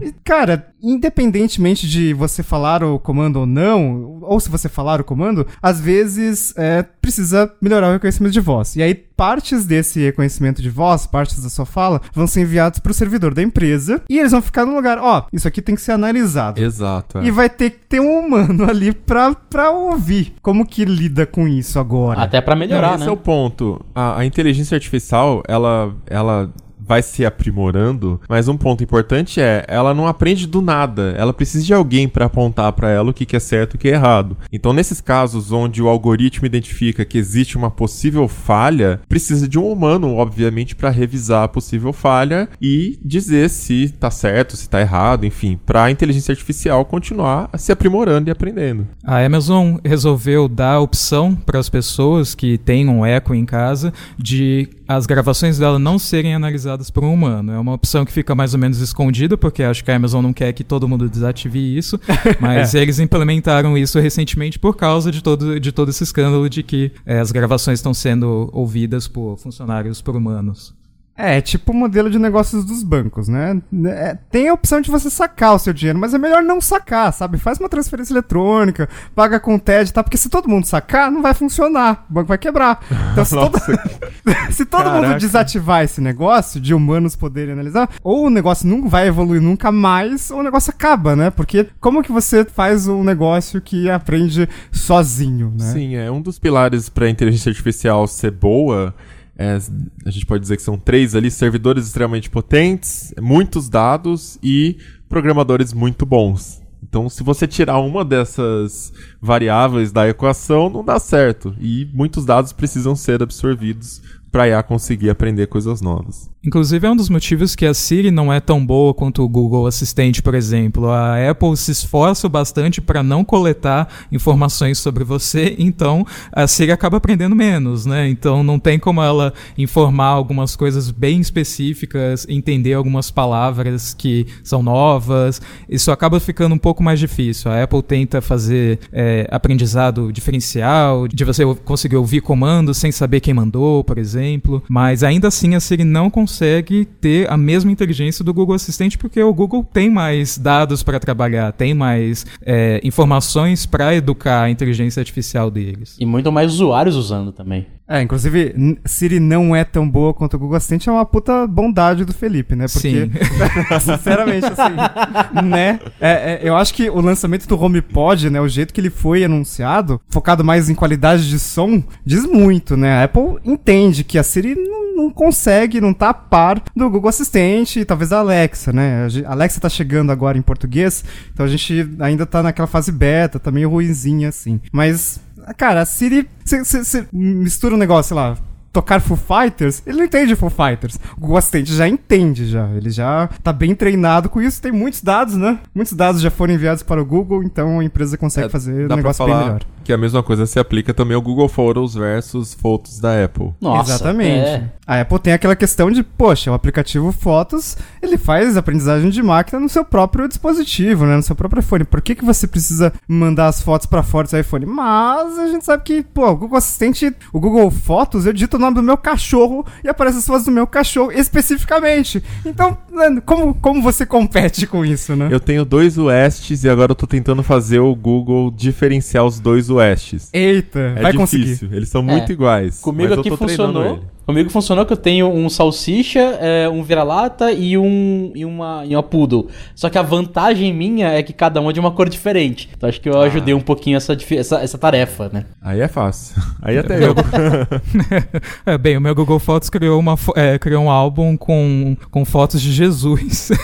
E, cara, independentemente de você falar o comando ou não, ou se você falar o comando, às vezes é, precisa melhorar o reconhecimento de voz. E aí, partes desse reconhecimento de voz, partes da sua fala, vão ser enviados para o servidor da empresa e eles vão ficar no lugar, ó, isso aqui tem que ser analisado. Exato. é. E vai ter que ter um humano ali pra, pra ouvir. Como que lida com isso agora? Até pra Não, melhorar, esse né? é o ponto. A, a inteligência artificial, ela, ela vai se aprimorando, mas um ponto importante é, ela não aprende do nada. Ela precisa de alguém para apontar para ela o que, que é certo e o que é errado. Então, nesses casos onde o algoritmo identifica que existe uma possível falha, precisa de um humano, obviamente, para revisar a possível falha e dizer se tá certo, se tá errado, enfim, para a inteligência artificial continuar se aprimorando e aprendendo. A Amazon resolveu dar a opção para as pessoas que têm um Echo em casa de as gravações dela não serem analisadas aprendizadas por um humano. É uma opção que fica mais ou menos escondida, porque acho que a Amazon não quer que todo mundo desative isso, mas eles implementaram isso recentemente por causa de todo, de todo esse escândalo de que é, as gravações estão sendo ouvidas por funcionários por humanos. É, tipo o modelo de negócios dos bancos, né? É, tem a opção de você sacar o seu dinheiro, mas é melhor não sacar, sabe? Faz uma transferência eletrônica, paga com TED, tá? Porque se todo mundo sacar, não vai funcionar, o banco vai quebrar. Então, se todo, se todo mundo desativar esse negócio de humanos poderem analisar, ou o negócio não vai evoluir nunca mais, ou o negócio acaba, né? Porque como que você faz um negócio que aprende sozinho, né? Sim, é um dos pilares para a inteligência artificial ser boa é, a gente pode dizer que são três ali: servidores extremamente potentes, muitos dados e programadores muito bons. Então, se você tirar uma dessas variáveis da equação, não dá certo. E muitos dados precisam ser absorvidos para IA conseguir aprender coisas novas. Inclusive é um dos motivos que a Siri não é tão boa quanto o Google Assistente, por exemplo. A Apple se esforça bastante para não coletar informações sobre você, então a Siri acaba aprendendo menos, né? Então não tem como ela informar algumas coisas bem específicas, entender algumas palavras que são novas. Isso acaba ficando um pouco mais difícil. A Apple tenta fazer é, aprendizado diferencial, de você conseguir ouvir comandos sem saber quem mandou, por exemplo. Mas ainda assim a Siri não consegue consegue ter a mesma inteligência do Google Assistente porque o Google tem mais dados para trabalhar, tem mais é, informações para educar a inteligência artificial deles. E muito mais usuários usando também. É, inclusive, Siri não é tão boa quanto o Google Assistente, é uma puta bondade do Felipe, né? Porque, Sim. sinceramente, assim, né? É, é, eu acho que o lançamento do HomePod, né? O jeito que ele foi anunciado, focado mais em qualidade de som, diz muito, né? A Apple entende que a Siri não, não consegue, não tá a par do Google Assistente e talvez a Alexa, né? A Alexa tá chegando agora em português, então a gente ainda tá naquela fase beta, tá meio ruinzinha, assim. Mas Cara, a Siri. Você mistura um negócio, sei lá, tocar Foo Fighters, ele não entende Foo Fighters. O Google Assistente já entende já. Ele já tá bem treinado com isso. Tem muitos dados, né? Muitos dados já foram enviados para o Google, então a empresa consegue é, fazer um negócio bem melhor. Que a mesma coisa se aplica também ao Google Photos versus Photos da Apple. Nossa, Exatamente. É. A Apple tem aquela questão de, poxa, o aplicativo Fotos, ele faz aprendizagem de máquina no seu próprio dispositivo, né? No seu próprio iPhone. Por que, que você precisa mandar as fotos para fora do seu iPhone? Mas a gente sabe que, pô, o Google Assistente, o Google Fotos, eu digito nome do meu cachorro e aparece as fotos do meu cachorro especificamente. Então, como, como você compete com isso, né? Eu tenho dois Westes e agora eu tô tentando fazer o Google diferenciar os dois Westes. Eita, é vai difícil. conseguir. Eles são é. muito iguais. Comigo aqui funcionou. Comigo funcionou que eu tenho um salsicha, é, um vira-lata e, um, e, uma, e uma poodle. Só que a vantagem minha é que cada um é de uma cor diferente. Então acho que eu ah. ajudei um pouquinho essa, essa, essa tarefa, né? Aí é fácil. Aí até eu. é, bem, o meu Google Fotos criou, uma, é, criou um álbum com, com fotos de Jesus.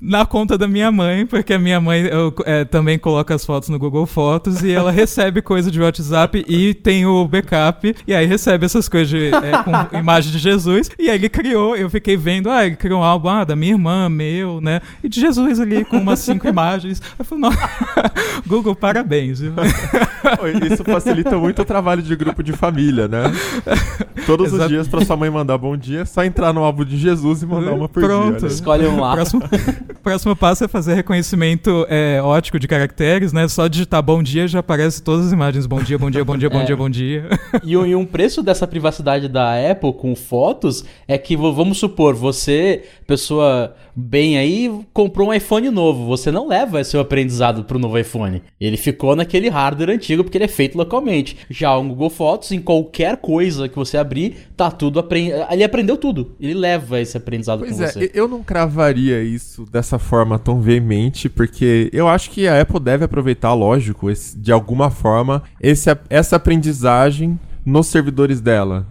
na conta da minha mãe, porque a minha mãe eu, é, também coloca as fotos no Google Fotos e ela recebe coisa de WhatsApp e tem o backup, e aí recebe essas coisas de, é, com imagem de Jesus, e aí ele criou, eu fiquei vendo, ah, ele criou um álbum ah, da minha irmã, meu, né, e de Jesus ali com umas cinco imagens. Eu falei, não, Google, parabéns. Viu? Isso facilita muito o trabalho de grupo de família, né? Todos Exato. os dias para sua mãe mandar bom dia, é só entrar no álbum de Jesus e mandar uma por Pronto. dia. Né? Escolhe um lá. Próximo... Próximo passo é fazer reconhecimento é, ótico de caracteres, né? Só digitar bom dia já aparece todas as imagens. Bom dia, bom dia, bom dia, bom é. dia, bom dia. E, e um preço dessa privacidade da Apple com fotos é que, vamos supor, você, pessoa bem aí, comprou um iPhone novo. Você não leva seu aprendizado pro novo iPhone. Ele ficou naquele hardware antigo porque ele é feito localmente. Já o Google Fotos, em qualquer coisa que você abrir, tá tudo aprendendo. Ele aprendeu tudo. Ele leva esse aprendizado pois com é, você. Eu não cravaria isso dessa forma tão veemente, porque eu acho que a Apple deve aproveitar, lógico, esse, de alguma forma, esse, essa aprendizagem nos servidores dela.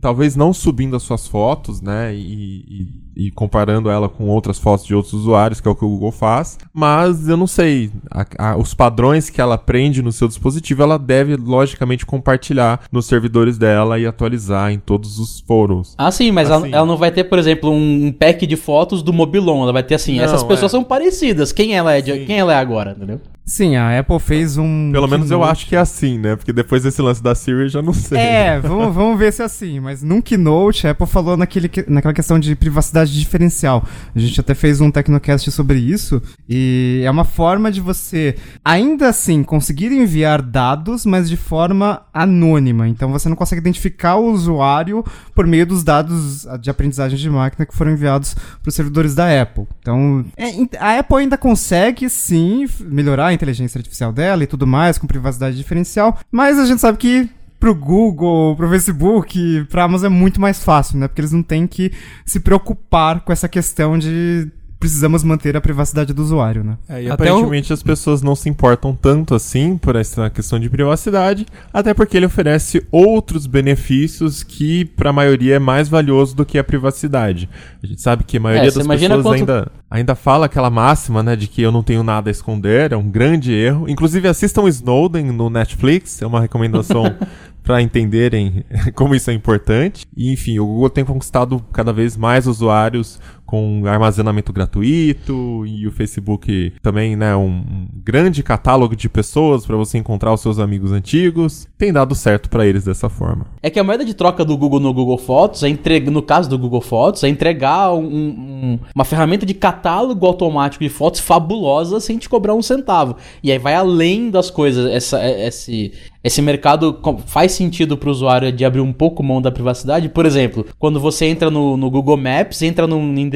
Talvez não subindo as suas fotos, né? E, e e comparando ela com outras fotos de outros usuários, que é o que o Google faz. Mas eu não sei, a, a, os padrões que ela aprende no seu dispositivo, ela deve logicamente compartilhar nos servidores dela e atualizar em todos os fóruns. Ah, sim, mas assim, ela, ela, não vai ter, por exemplo, um, pack de fotos do Mobilon. Ela vai ter assim, não, essas pessoas é. são parecidas. Quem ela é, de, quem ela é agora, entendeu? Sim, a Apple fez um. Pelo menos eu acho que é assim, né? Porque depois desse lance da Siri eu já não sei. É, vamos, vamos ver se é assim. Mas num keynote, a Apple falou naquele, que- naquela questão de privacidade diferencial. A gente até fez um Tecnocast sobre isso. E é uma forma de você, ainda assim, conseguir enviar dados, mas de forma anônima. Então você não consegue identificar o usuário por meio dos dados de aprendizagem de máquina que foram enviados para os servidores da Apple. Então, é, a Apple ainda consegue, sim, melhorar inteligência artificial dela e tudo mais, com privacidade diferencial, mas a gente sabe que pro Google, pro Facebook, pra Amazon é muito mais fácil, né? Porque eles não têm que se preocupar com essa questão de precisamos manter a privacidade do usuário, né? É, e Até o- aparentemente as pessoas não se importam tanto assim por essa questão de privacidade, até porque ele oferece outros benefícios que para a maioria é mais valioso do que a privacidade. A gente sabe que a maioria É, das pessoas quanto- ainda, ainda fala aquela máxima, né, de que eu não tenho nada a esconder, é um grande erro. Inclusive assistam Snowden no Netflix, é uma recomendação para entenderem como isso é importante. E, enfim, o Google tem conquistado cada vez mais usuários com armazenamento gratuito e o Facebook também, né, um, grande catálogo de pessoas para você encontrar os seus amigos antigos. Tem dado certo para eles dessa forma. É que a moeda de troca do Google no Google Fotos, é entregar, no caso do Google Fotos, é entregar um- um- uma ferramenta de catálogo automático de fotos fabulosa sem te cobrar um centavo. E aí vai além das coisas. Essa, é- esse, esse mercado faz sentido para o usuário de abrir um pouco mão da privacidade. Por exemplo, quando você entra no, no Google Maps, entra num endereço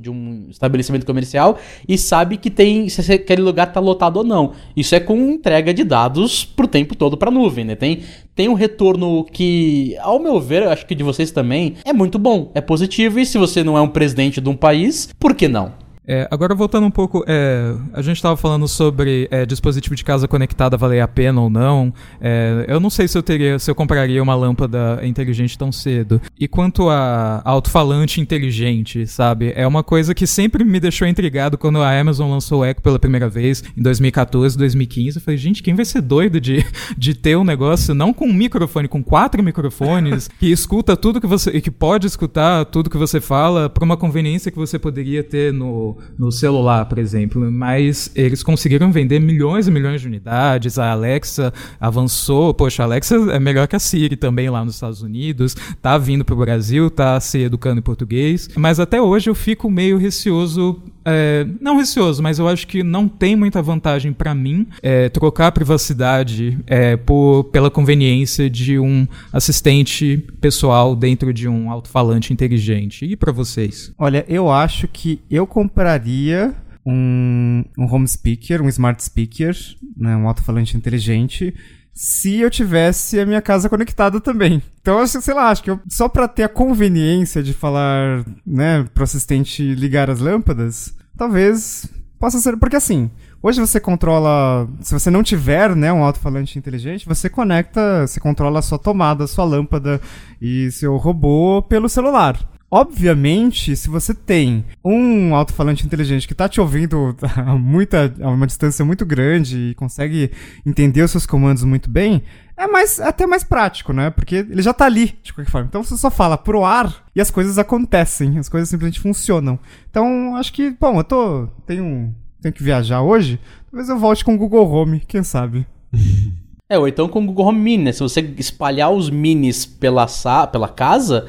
de um estabelecimento comercial e sabe que tem se aquele lugar tá lotado ou não. Isso é com entrega de dados pro tempo todo pra nuvem, né? Tem, tem um retorno que, ao meu ver, eu acho que de vocês também, é muito bom, é positivo e se você não é um presidente de um país, por que não? É, agora voltando um pouco, é, a gente estava falando sobre é, dispositivo de casa conectada valer a pena ou não. É, eu não sei se eu teria, se eu compraria uma lâmpada inteligente tão cedo. E quanto a alto-falante inteligente, sabe? É uma coisa que sempre me deixou intrigado quando a Amazon lançou o Echo pela primeira vez em 2014, 2015. Eu falei, gente, quem vai ser doido de, de ter um negócio não com um microfone, com quatro microfones que escuta tudo que você e que pode escutar tudo que você fala para uma conveniência que você poderia ter no no celular, por exemplo, mas eles conseguiram vender milhões e milhões de unidades. A Alexa avançou, poxa, a Alexa é melhor que a Siri também lá nos Estados Unidos, tá vindo pro Brasil, tá se educando em português, mas até hoje eu fico meio receoso, é, não receoso, mas eu acho que não tem muita vantagem para mim é, trocar a privacidade é, por, pela conveniência de um assistente pessoal dentro de um alto-falante inteligente. E para vocês? Olha, eu acho que eu compraria um, um home speaker, um smart speaker, né, um alto-falante inteligente, se eu tivesse a minha casa conectada também. Então, acho- sei lá, acho que eu- só pra ter a conveniência de falar, né, pro assistente ligar as lâmpadas, talvez possa ser. Porque assim, hoje você controla. Se você não tiver, né, um alto-falante inteligente, você conecta, você controla a sua tomada, a sua lâmpada e seu robô pelo celular. Obviamente, se você tem um alto-falante inteligente que tá te ouvindo a, muita, a uma distância muito grande e consegue entender os seus comandos muito bem, é mais, é até mais prático, né? Porque ele já tá ali, de qualquer forma. Então você só fala pro ar e as coisas acontecem, as coisas simplesmente funcionam. Então, acho que, bom, eu tô. Tenho, tenho que viajar hoje, talvez eu volte com o Google Home, quem sabe? É, ou então com o Google Home Mini, né? Se você espalhar os minis pela, pela casa,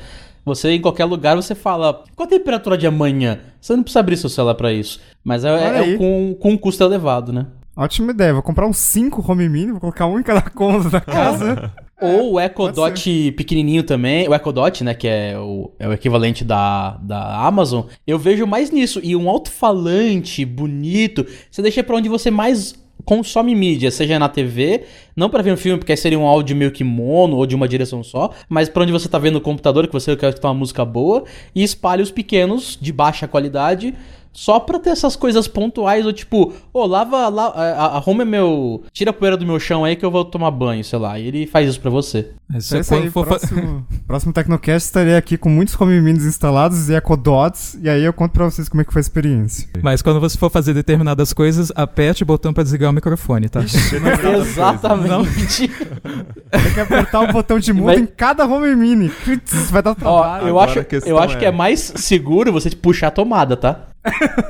você em qualquer lugar você fala qual a temperatura de amanhã. Você não precisa abrir seu celular pra isso. Mas é, é com, com um custo elevado, né? Ótima ideia, vou comprar uns 5 Home Mini, vou colocar um em cada cômodo da casa. Ou o Echo Dot pequenininho também, o Echo Dot, né, que é o, é o equivalente da, da Amazon, eu vejo mais nisso. E um alto-falante bonito, você deixa pra onde você mais consome mídia, seja na TV, não pra ver um filme, porque seria um áudio meio que mono ou de uma direção só, mas pra onde você tá vendo o computador, que você quer escutar uma música boa, e espalha os pequenos, de baixa qualidade, só pra ter essas coisas pontuais, ou tipo, ô, lava, la- a- arruma meu. Tira a poeira do meu chão aí que eu vou tomar banho, sei lá. E ele faz isso pra você. Então é isso aí, quando for próximo, próximo Tecnocast estarei aqui com muitos Home Minis instalados e EcoDots, e aí eu conto pra vocês como é que foi a experiência. Mas quando você for fazer determinadas coisas, aperte o botão pra desligar o microfone, tá? Exatamente. Tem que apertar o botão de mudo Vai- em cada Home Mini. Putz, vai dar Ó, trabalho. eu Agora acho, eu acho é- que é mais seguro você puxar a tomada, tá?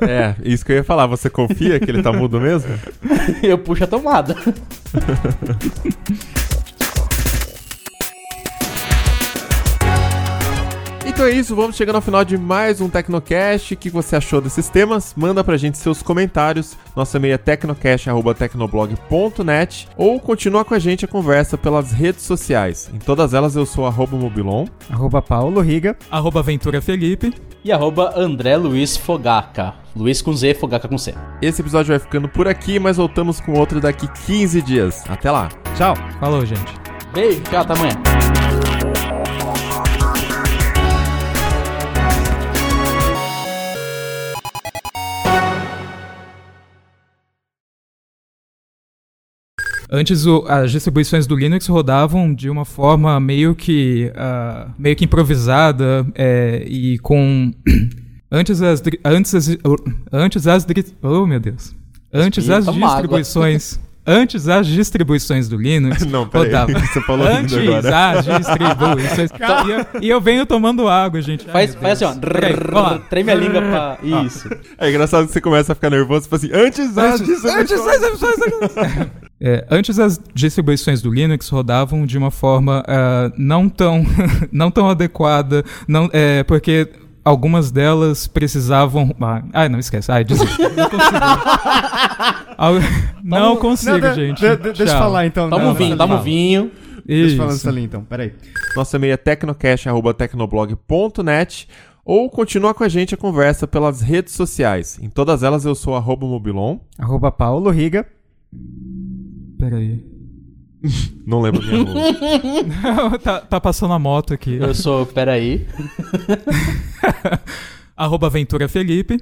É, isso que eu ia falar. Você confia que ele tá mudo mesmo? Eu puxo a tomada. Então é isso, vamos chegando ao final de mais um Tecnocast. O que você achou desses temas? Manda pra gente seus comentários. Nossa e-mail é tecnocast.tecnoblog.net ou continua com a gente a conversa pelas redes sociais. Em todas elas eu sou arroba mobilon. Arroba Paulo Riga. Arroba Ventura Felipe. E arroba André Luiz Fogaca. Luiz com Z, Fogaca com C. Esse episódio vai ficando por aqui, mas voltamos com outro daqui 15 dias. Até lá! Tchau. Falou, gente. Beijo, tchau, até amanhã. Antes o- as distribuições do Linux rodavam de uma forma meio que ah, meio que improvisada é, e com antes as antes as antes as oh meu Deus antes as distribuições antes as distribuições do Linux Não, peraí, rodava você falou antes lindo agora. as distribuições e eu, e eu venho tomando água gente Ai, Faz, meu faz assim, ó. Peraí. Treme a língua pra. Isso. É engraçado que você começa a ficar nervoso e fala assim, antes Antes, antes, distribuições." É, antes as distribuições do Linux rodavam de uma forma ah, não tão não tão adequada, não é, porque algumas delas precisavam. Ah, ai, não esquece. Ai, desisto. Não consigo. Não consigo, Não, gente. de- de- deixa eu falar então. Toma Não, um vinho, toma um vinho. Deixa eu falar Isso. isso ali então, peraí. Nosso e-mail é tecnocast.tecnoblog.net ou continua com a gente a conversa pelas redes sociais. Em todas elas eu sou arroba mobilon. Arroba Paulo Riga. Peraí. Não lembro minha rua. tá, tá passando a moto aqui. Eu sou. Peraí. Arroba Ventura Felipe.